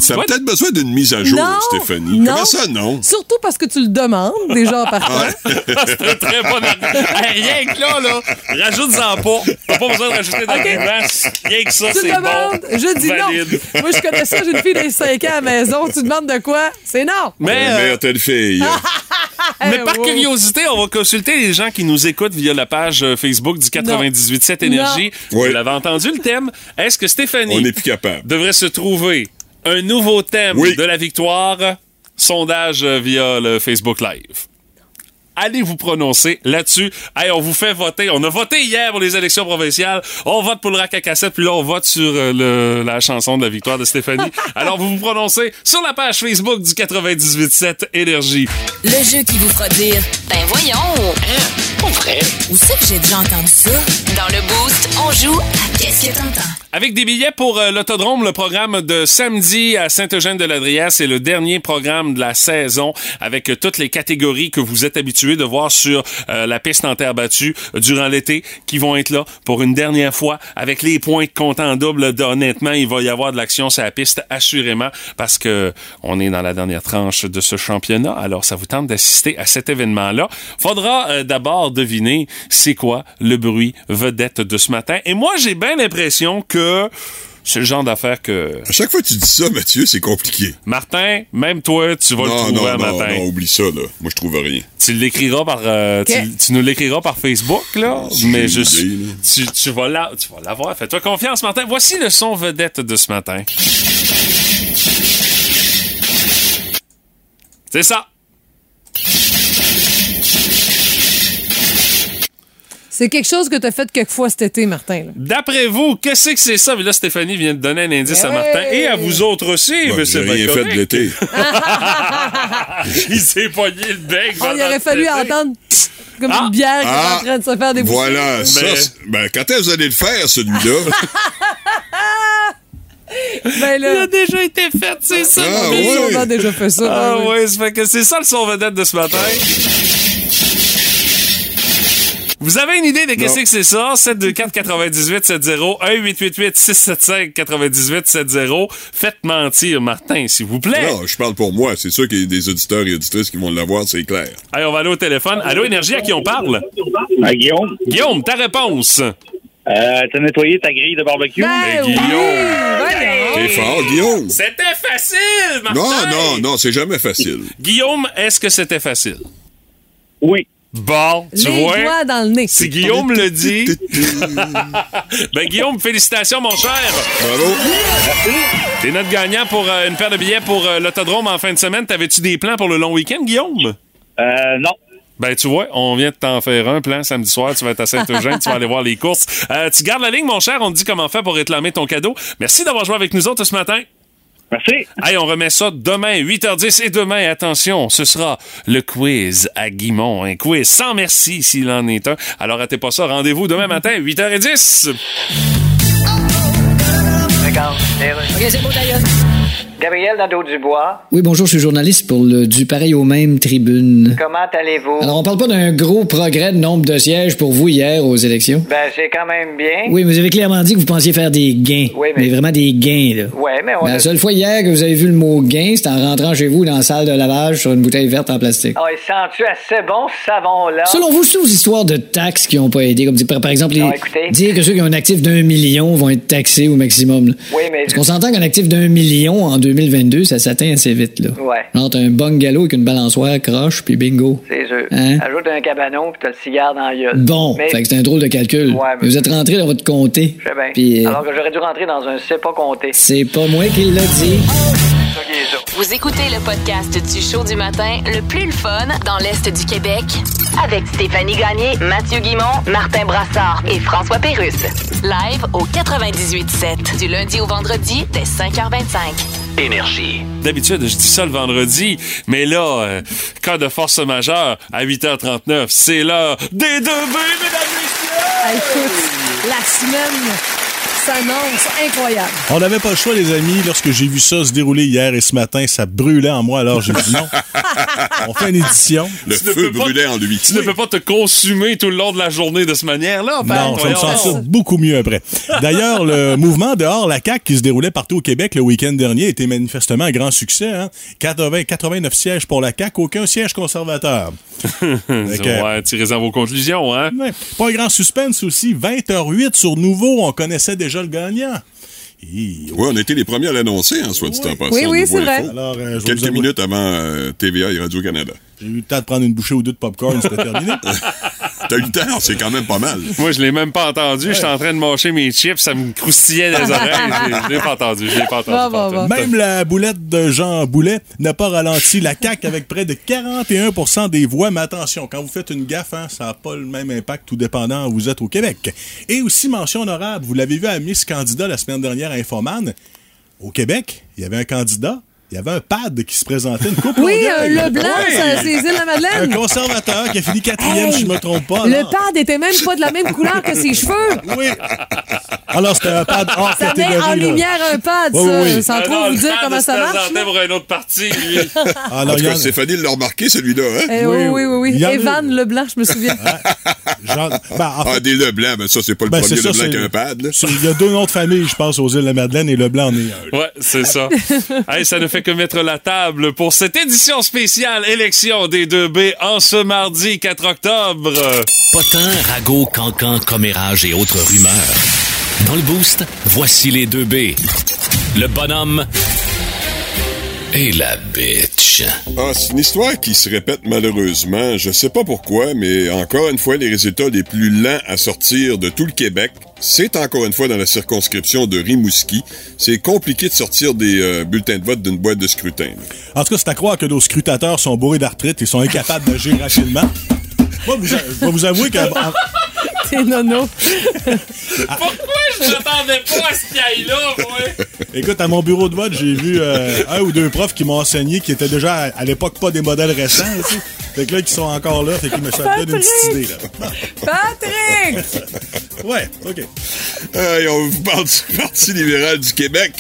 Speaker 9: Ça a
Speaker 2: Ouais.
Speaker 9: peut-être besoin d'une mise à jour,
Speaker 1: Non,
Speaker 9: Stéphanie.
Speaker 1: non.
Speaker 9: Comment ça, non?
Speaker 1: Surtout parce que tu le demandes, déjà, en partant.
Speaker 2: c'est très bon. Hey, Rien que là, là, rajoute-en pas. T'as pas besoin de rajouter d'arguments. Rien que ça,
Speaker 1: Tu
Speaker 2: c'est
Speaker 1: le demandes,
Speaker 2: bon.
Speaker 1: je dis
Speaker 2: Valide.
Speaker 1: non. Moi, je connais ça, j'ai une fille de 5 ans à la maison. Tu demandes de quoi? C'est non.
Speaker 2: Mais,
Speaker 9: Euh,
Speaker 2: euh,
Speaker 9: fille.
Speaker 2: mais
Speaker 1: Eh,
Speaker 2: par
Speaker 1: wow.
Speaker 2: curiosité, on va consulter les gens qui nous écoutent via la page euh, Facebook du 98.7 Énergie. Vous l'avez entendu le thème. Est-ce que Stéphanie
Speaker 9: On n'est plus capable.
Speaker 2: devrait se trouver un nouveau thème
Speaker 9: Oui.
Speaker 2: de la victoire? Sondage via le Facebook Live. Allez vous prononcer là-dessus. Hey, on vous fait voter. On a voté hier pour les élections provinciales. On vote pour le rack à cassette, puis là, on vote sur euh, le- la chanson de la victoire de Stéphanie. Alors, vous vous prononcez sur la page Facebook du 98.7 Énergie.
Speaker 11: Le jeu qui vous fera dire
Speaker 3: Ben voyons!
Speaker 11: Pas vrai. Où c'est que j'ai déjà entendu ça?
Speaker 3: Dans le Boost, on joue à
Speaker 11: Qu'est-ce que t'entends?
Speaker 2: Avec des billets pour euh, l'autodrome, le programme de samedi à Saint-Eugène-de-Ladrière, c'est le dernier programme de la saison avec euh, toutes les catégories que vous êtes habitués de voir sur euh, la piste en terre battue euh, durant l'été qui vont être là pour une dernière fois avec les points comptant en double. Honnêtement, il va y avoir de l'action sur la piste assurément parce que on est dans la dernière tranche de ce championnat. Alors, ça vous tente d'assister à cet événement-là. Faudra euh, d'abord deviner c'est quoi le bruit vedette de ce matin. Et moi, j'ai bien l'impression que c'est le genre d'affaire que
Speaker 9: À chaque fois que tu dis ça, Mathieu, c'est compliqué.
Speaker 2: Martin, même toi, tu vas le
Speaker 9: Non,
Speaker 2: trouver
Speaker 9: non,
Speaker 2: un
Speaker 9: non,
Speaker 2: matin.
Speaker 9: non, oublie ça, là. Moi, je trouve rien.
Speaker 2: Tu l'écriras par, euh, tu, nous l'écriras par Facebook là, mais je suis, tu, tu vas la, tu vas l'avoir. Fais-toi confiance, Martin. Voici le son vedette de ce matin. C'est ça.
Speaker 1: C'est quelque chose que tu as fait quelquefois cet été, Martin. là.
Speaker 2: D'après vous, qu'est-ce que c'est ça? Mais là, Stéphanie vient de donner un indice à! Martin et à vous autres aussi, c'est bien
Speaker 9: rien fait de l'été.
Speaker 2: Il s'est pogné le bec.
Speaker 1: Oh, il aurait fallu entendre comme
Speaker 2: Ah!
Speaker 1: une bière qui est
Speaker 9: Ah!
Speaker 1: en train de se faire déboucher.
Speaker 9: Voilà, ça,
Speaker 2: Mais-
Speaker 9: c'est- ben, quand est-ce que vous allez le faire, celui-là?
Speaker 1: Ben
Speaker 2: Il a
Speaker 1: là,
Speaker 2: déjà été fait, c'est ça.
Speaker 9: Ah,
Speaker 2: gars.
Speaker 1: on a déjà fait ça.
Speaker 2: Ah
Speaker 1: ben oui.
Speaker 2: que c'est ça le son vedette de ce matin. Vous avez une idée de qu'est-ce que c'est ça? 724 98 70 1 888 675 98 70 Faites mentir Martin, s'il vous plaît.
Speaker 9: non, je parle pour moi. C'est sûr qu'il y a des auditeurs et auditrices qui vont l'avoir, c'est clair.
Speaker 2: Allez, on va aller au téléphone. Allô, Énergie, à qui on parle?
Speaker 12: Ah, Guillaume,
Speaker 2: Guillaume, ta réponse.
Speaker 12: euh, t'as nettoyé ta grille de barbecue?
Speaker 1: Ben
Speaker 2: Mais
Speaker 1: oui,
Speaker 2: Guillaume.
Speaker 9: T'es fort, Guillaume.
Speaker 2: C'était facile, Martin.
Speaker 9: Non, non, non, c'est jamais facile.
Speaker 2: Guillaume, est-ce que c'était facile?
Speaker 12: Oui.
Speaker 2: Bon, tu
Speaker 1: Les
Speaker 2: vois.
Speaker 1: doigts dans le nez.
Speaker 2: Si Guillaume le dit. ben, Guillaume, félicitations, mon cher.
Speaker 9: Bravo.
Speaker 2: T'es notre gagnant pour euh, une paire de billets pour euh, l'autodrome en fin de semaine. T'avais-tu des plans pour le long week-end, Guillaume?
Speaker 12: Euh, non.
Speaker 2: Ben, tu vois, on vient de t'en faire un plan samedi soir. Tu vas être à Saint-Eugène, tu vas aller voir les courses. Euh, tu gardes la ligne, mon cher. On te dit comment faire pour réclamer ton cadeau. Merci d'avoir joué avec nous autres ce matin.
Speaker 12: Merci.
Speaker 2: Hey, on remet ça demain, 8h10. Et demain, attention, ce sera le quiz à Guimont. Un quiz sans merci s'il en est un. Alors, ratez pas ça. Rendez-vous demain matin, 8h10.
Speaker 4: Regarde,
Speaker 11: OK, c'est bon.
Speaker 4: Gabriel Nadeau-Dubois,
Speaker 5: Oui, bonjour, je suis journaliste pour le Du Pareil au même Tribune.
Speaker 4: comment allez-vous?
Speaker 5: Alors, on parle pas d'un gros progrès de nombre de sièges pour vous hier aux élections.
Speaker 4: Ben, c'est quand même bien.
Speaker 5: Oui, vous avez clairement dit que vous pensiez faire des gains.
Speaker 4: Oui, mais-
Speaker 5: vraiment des gains, là.
Speaker 4: Ouais, mais on
Speaker 5: Mais
Speaker 4: a...
Speaker 5: la seule fois hier que vous avez vu le mot gain, c'était en rentrant chez vous dans la salle de lavage sur une bouteille verte en plastique.
Speaker 4: Ah, il sent-tu assez bon, ce savon-là?
Speaker 5: Selon vous, c'est aux histoires de taxes qui n'ont pas aidé, comme par exemple, les-
Speaker 4: Non,
Speaker 5: dire que ceux qui ont un actif d'un million vont être taxés au maximum. là.
Speaker 4: Oui, mais...
Speaker 5: Parce qu'on s'entend qu'un actif d'un million en 2022, ça s'atteint assez vite. Là.
Speaker 4: Ouais.
Speaker 5: Genre, t'as un bungalow avec une balançoire croche, puis bingo.
Speaker 4: C'est sûr.
Speaker 5: Hein?
Speaker 4: Ajoute un cabanon, puis t'as le cigare dans la gueule.
Speaker 5: Bon,
Speaker 4: Mais...
Speaker 5: fait que c'est un drôle de calcul.
Speaker 4: Ouais, mais-
Speaker 5: Vous êtes rentré dans votre comté.
Speaker 4: Je sais bien.
Speaker 5: Euh,
Speaker 4: Alors que j'aurais dû rentrer dans un c'est pas compté.
Speaker 5: c'est pas moi qui l'a dit.
Speaker 4: Ça
Speaker 3: Vous écoutez le podcast du show du matin le plus le fun dans l'Est du Québec avec Stéphanie Gagné, Mathieu Guimont, Martin Brassard et François Pérusse. Live au 98.7 du lundi au vendredi dès 5h25.
Speaker 6: Énergie.
Speaker 2: D'habitude, je dis ça le vendredi, mais là, euh, cas de force majeure, à 8h39, c'est l'heure des deux B, mesdames, messieurs!
Speaker 1: Écoute, la semaine s'annonce incroyable.
Speaker 13: On n'avait pas le choix, les amis. Lorsque j'ai vu ça se dérouler hier et ce matin, ça brûlait en moi. Alors j'ai dit non. On fait une édition.
Speaker 9: Le
Speaker 2: Tu
Speaker 9: feu
Speaker 2: pas-
Speaker 9: brûlait en lui.
Speaker 2: Tu ne peux pas te consumer tout le long de la journée de cette manière-là. ben,
Speaker 13: Non, je me sentir beaucoup mieux après. D'ailleurs, le mouvement dehors la CAQ qui se déroulait partout au Québec le week-end dernier était manifestement un grand succès. Hein? 80, 89 sièges pour la CAQ, aucun siège conservateur.
Speaker 2: Ouais, tirez-en vos conclusions, hein?
Speaker 13: Ouais. Pas un grand suspense aussi. 20h08 sur Nouveau, on connaissait déjà le gagnant.
Speaker 9: Oui, on a été les premiers à l'annoncer, hein, soit dit en passant.
Speaker 1: Oui, oui, c'est vrai.
Speaker 13: Alors, euh, je vais vous
Speaker 9: Quelques minutes avant euh, TVA et Radio-Canada.
Speaker 13: J'ai eu le temps de prendre une bouchée ou deux de popcorn, c'était terminé.
Speaker 9: T'as eu le temps, c'est quand même pas mal.
Speaker 2: Moi, je l'ai même pas entendu. J'étais en train de mâcher mes chips. Ça me croustillait les oreilles. Je l'ai pas entendu. Je l'ai pas entendu.
Speaker 1: Bon, bon,
Speaker 2: pantoute.
Speaker 1: bon.
Speaker 13: Même la boulette de Jean Boulet n'a pas ralenti la CAQ avec près de 41% des voix. Mais attention, quand vous faites une gaffe, hein, ça n'a pas le même impact tout dépendant où vous êtes au Québec. Et aussi, mention honorable, vous l'avez vu à Miss Candidat la semaine dernière à Infoman. Au Québec, il y avait un candidat, il y avait un pad qui se présentait, une coupe
Speaker 1: Oui, un
Speaker 13: Longueuil.
Speaker 1: Leblanc,
Speaker 13: Ouais.
Speaker 1: c'est les îles de la
Speaker 13: Un
Speaker 1: Madeleine.
Speaker 13: conservateur qui a fini quatrième,
Speaker 1: Hey!
Speaker 13: si je me trompe pas.
Speaker 1: Le pad était même pas de la même couleur que ses cheveux.
Speaker 13: Oui. Alors, c'était un pad hors
Speaker 1: Ça met en
Speaker 13: là.
Speaker 1: lumière un pad,
Speaker 13: Oui,
Speaker 1: ça.
Speaker 13: oui, oui.
Speaker 1: Sans trop vous
Speaker 2: le
Speaker 1: dire comment ça marche. là.
Speaker 2: pour une autre partie, lui.
Speaker 9: En
Speaker 13: Alors,
Speaker 9: tout
Speaker 13: il y
Speaker 9: cas,
Speaker 13: en-
Speaker 9: Stéphanie l'a remarqué, celui-là, hein?
Speaker 1: Eh, oui, oui, oui,
Speaker 13: Il y en
Speaker 1: oui.
Speaker 13: a-
Speaker 1: Evan Leblanc, je me souviens.
Speaker 13: genre- ben, en fait,
Speaker 9: Ah, des Leblanc, ben ça, c'est pas le
Speaker 13: Ben,
Speaker 9: premier Leblanc qui a un pad,
Speaker 13: Il y a deux noms de famille, je pense, aux îles de la Madeleine et Leblanc en est un.
Speaker 2: Ouais, c'est ça. ça ne fait que mettre la table pour cette édition spéciale élection des 2B en ce mardi 4 octobre.
Speaker 6: Potin, ragot, cancan, commérage et autres rumeurs. Dans le boost, voici les deux B. Le bonhomme et la bitch.
Speaker 9: Ah, c'est une histoire qui se répète malheureusement. Je sais pas pourquoi, mais encore une fois, les résultats les plus lents à sortir de tout le Québec, c'est encore une fois dans la circonscription de Rimouski. C'est compliqué de sortir des euh, bulletins de vote d'une boîte de scrutin.
Speaker 13: En tout cas, c'est à croire que nos scrutateurs sont bourrés d'arthrite et sont incapables d'agir rapidement. Moi, je vais vous avouer que... en-
Speaker 1: des nonos.
Speaker 2: Pourquoi je m'attendais pas à ce qu'il aille là, moi?
Speaker 13: Écoute, à mon bureau de vote, j'ai vu euh, un ou deux profs qui m'ont enseigné qui étaient déjà à, à l'époque pas des modèles récents. tu sais. Fait que là, qui sont encore là, fait qu'ils me donne une petite idée. Là.
Speaker 1: Patrick!
Speaker 13: Ouais, OK.
Speaker 9: Euh, et on vous parle du Parti libéral du Québec,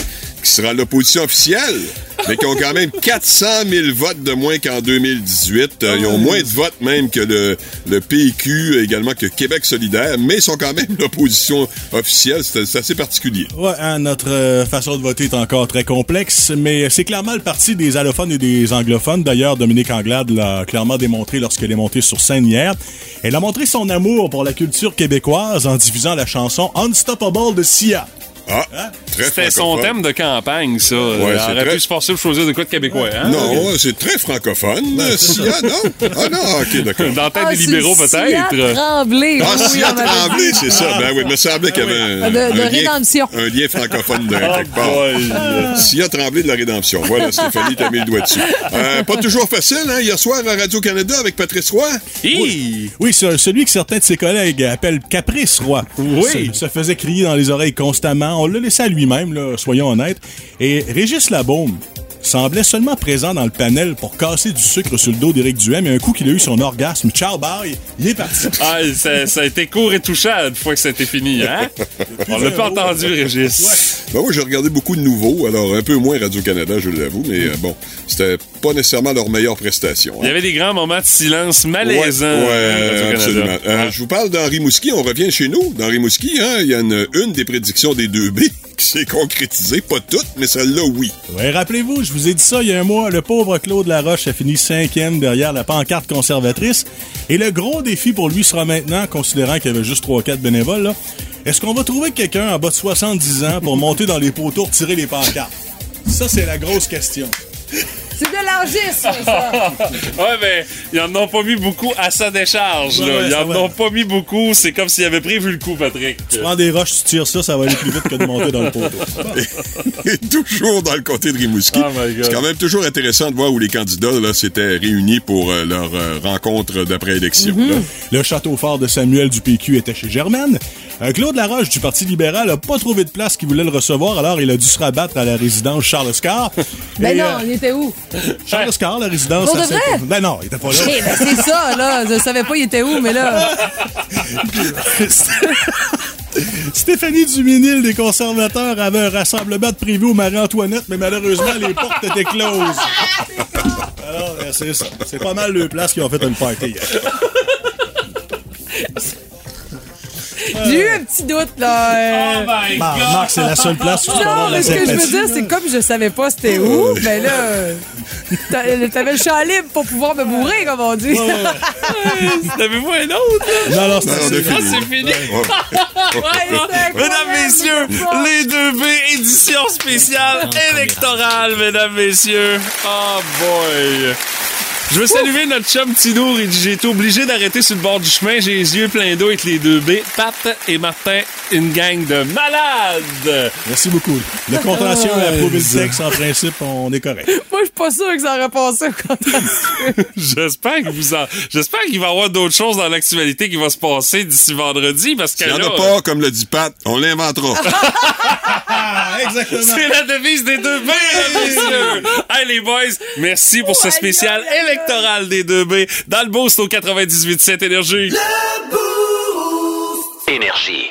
Speaker 9: qui sera l'opposition officielle, mais qui ont quand même 400 000 votes de moins qu'en 2018. Euh, ils ont moins de votes même que le, le PQ, également que Québec solidaire, mais ils sont quand même l'opposition officielle. C'est assez particulier.
Speaker 13: Ouais, hein, notre euh, façon de voter est encore très complexe, mais c'est clairement le parti des allophones et des anglophones. D'ailleurs, Dominique Anglade l'a clairement démontré lorsqu'elle est montée sur scène hier. Elle a montré son amour pour la culture québécoise en diffusant la chanson Unstoppable de Sia.
Speaker 9: Ah, très
Speaker 2: C'était son thème de campagne, ça.
Speaker 9: Ouais,
Speaker 2: aurait
Speaker 9: très-
Speaker 2: pu se forcer pour choisir de quoi de québécois, hein?
Speaker 9: Non, c'est très francophone. Euh, Sia, non? Ah non, ok, d'accord.
Speaker 2: Dans la tête
Speaker 1: Ah,
Speaker 2: des libéraux,
Speaker 1: Sia
Speaker 2: peut-être.
Speaker 1: Tremblay.
Speaker 9: Ah,
Speaker 1: Oui,
Speaker 9: Sia Tremblay, c'est ça. Ben oui, il me semblait qu'il y avait un,
Speaker 1: De- de
Speaker 9: un lien,
Speaker 1: rédemption.
Speaker 9: un lien francophone de quelque part. Sia Tremblay de la rédemption. Voilà, Stéphanie, t'as mis le doigt dessus. Euh, pas toujours facile, hein? Hier soir à Radio-Canada avec Patrice Roy.
Speaker 2: Hi!
Speaker 13: Oui, ce- celui que certains de ses collègues appellent Caprice Roy.
Speaker 2: Oui.
Speaker 13: Se, se faisait crier dans les oreilles constamment. On l'a laissé à lui-même, soyons honnêtes. Et Régis Labaume semblait seulement présent dans le panel pour casser du sucre sur le dos d'Éric Duhem. Et un coup qu'il a eu son orgasme, ciao, bye, il est parti.
Speaker 2: Ah, ça, ça a été court et touchant une fois que c'était fini, hein? On l'a pas entendu, Régis.
Speaker 9: Ben moi, j'ai regardé beaucoup de nouveaux, alors un peu moins Radio-Canada, je l'avoue, mais euh, bon, c'était pas nécessairement leur meilleure prestation.
Speaker 2: Il y avait des grands moments de silence malaisants.
Speaker 9: Ouais, ouais,
Speaker 2: Radio-Canada.
Speaker 9: absolument. Euh, Je vous parle d'Henri Mouski. On revient chez nous. D'Henri Mouski, hein, il y a une, une des prédictions des 2B qui s'est concrétisée. Pas toutes, mais celle-là, oui.
Speaker 13: Ouais, rappelez-vous, je vous ai dit ça il y a un mois, le pauvre Claude Laroche a fini cinquième derrière la pancarte conservatrice. Et le gros défi pour lui sera maintenant, considérant qu'il y avait juste 3-4 bénévoles, est-ce qu'on va trouver quelqu'un en bas de 70 ans pour monter dans les poteaux, tirer les pancartes? Ça, c'est la grosse question.
Speaker 1: C'est de l'argisme, ça.
Speaker 2: ouais, mais ils en ont pas mis beaucoup à sa décharge.
Speaker 13: Ouais,
Speaker 2: là.
Speaker 13: ouais,
Speaker 2: ils en
Speaker 13: va.
Speaker 2: ont pas mis beaucoup. C'est comme s'ils avaient prévu le coup, Patrick.
Speaker 13: Tu prends des roches, tu tires ça, ça va aller plus vite que de monter dans le poteau.
Speaker 9: Et toujours dans le comté de Rimouski.
Speaker 2: Oh.
Speaker 9: C'est quand même toujours intéressant de voir où les candidats là, s'étaient réunis pour euh, leur euh, rencontre d'après-élection. là.
Speaker 13: Le château fort de Samuel du PQ était chez Germaine. Euh, Claude Laroche du Parti libéral a pas trouvé de place qui voulait le recevoir, alors il a dû se rabattre à la résidence Charles Scar.
Speaker 1: Ben
Speaker 13: Et,
Speaker 1: non,
Speaker 13: euh,
Speaker 1: on était où?
Speaker 13: Charles Scar, la résidence.
Speaker 1: Pour de vrai?
Speaker 13: Ben non, il était pas là.
Speaker 1: Eh ben c'est ça, là. Je savais pas il était où, mais là.
Speaker 13: Stéphanie Duminil des conservateurs avait un rassemblement de prévu au Marie-Antoinette, mais malheureusement, les portes étaient closes. Alors, ben, c'est ça. C'est pas mal de places qui ont fait une party. hier.
Speaker 1: J'ai eu un petit doute, là. euh.
Speaker 2: Oh my
Speaker 13: Mar-
Speaker 2: God!
Speaker 13: Marc, c'est la seule place où tu peux avoir
Speaker 1: Non,
Speaker 13: de la
Speaker 1: mais ce que je veux dire, c'est comme je savais pas c'était où, ben là, t'avais le champ libre pour pouvoir me bourrer, comme on dit.
Speaker 2: T'avez-vous un autre? là?
Speaker 13: Non, non, c'est assez.
Speaker 2: Ah,
Speaker 9: fini.
Speaker 2: c'est fini.
Speaker 9: Ouais.
Speaker 2: Mesdames, messieurs, les 2B édition spéciale électorale, mesdames, messieurs. Oh boy. Je veux saluer notre chum dit J'ai été obligé d'arrêter sur le bord du chemin. J'ai les yeux pleins d'eau avec les 2B. Pat et Martin, une gang de malades.
Speaker 13: Merci beaucoup. Le contentieux a approuvé le texte. En principe, on est correct.
Speaker 1: Moi, je suis pas sûr que ça aurait passé au contentieux.
Speaker 2: J'espère que vous en... J'espère qu'il va y avoir d'autres choses dans l'actualité qui va se passer d'ici vendredi parce que
Speaker 9: S'il n'y en a pas, comme le dit Pat, on l'inventera.
Speaker 13: Ah, exactement.
Speaker 2: C'est la devise des deux B. Hey, les boys, merci pour ce spécial électoral des deux B dans le boost au 98.7 Énergie.
Speaker 6: Énergie.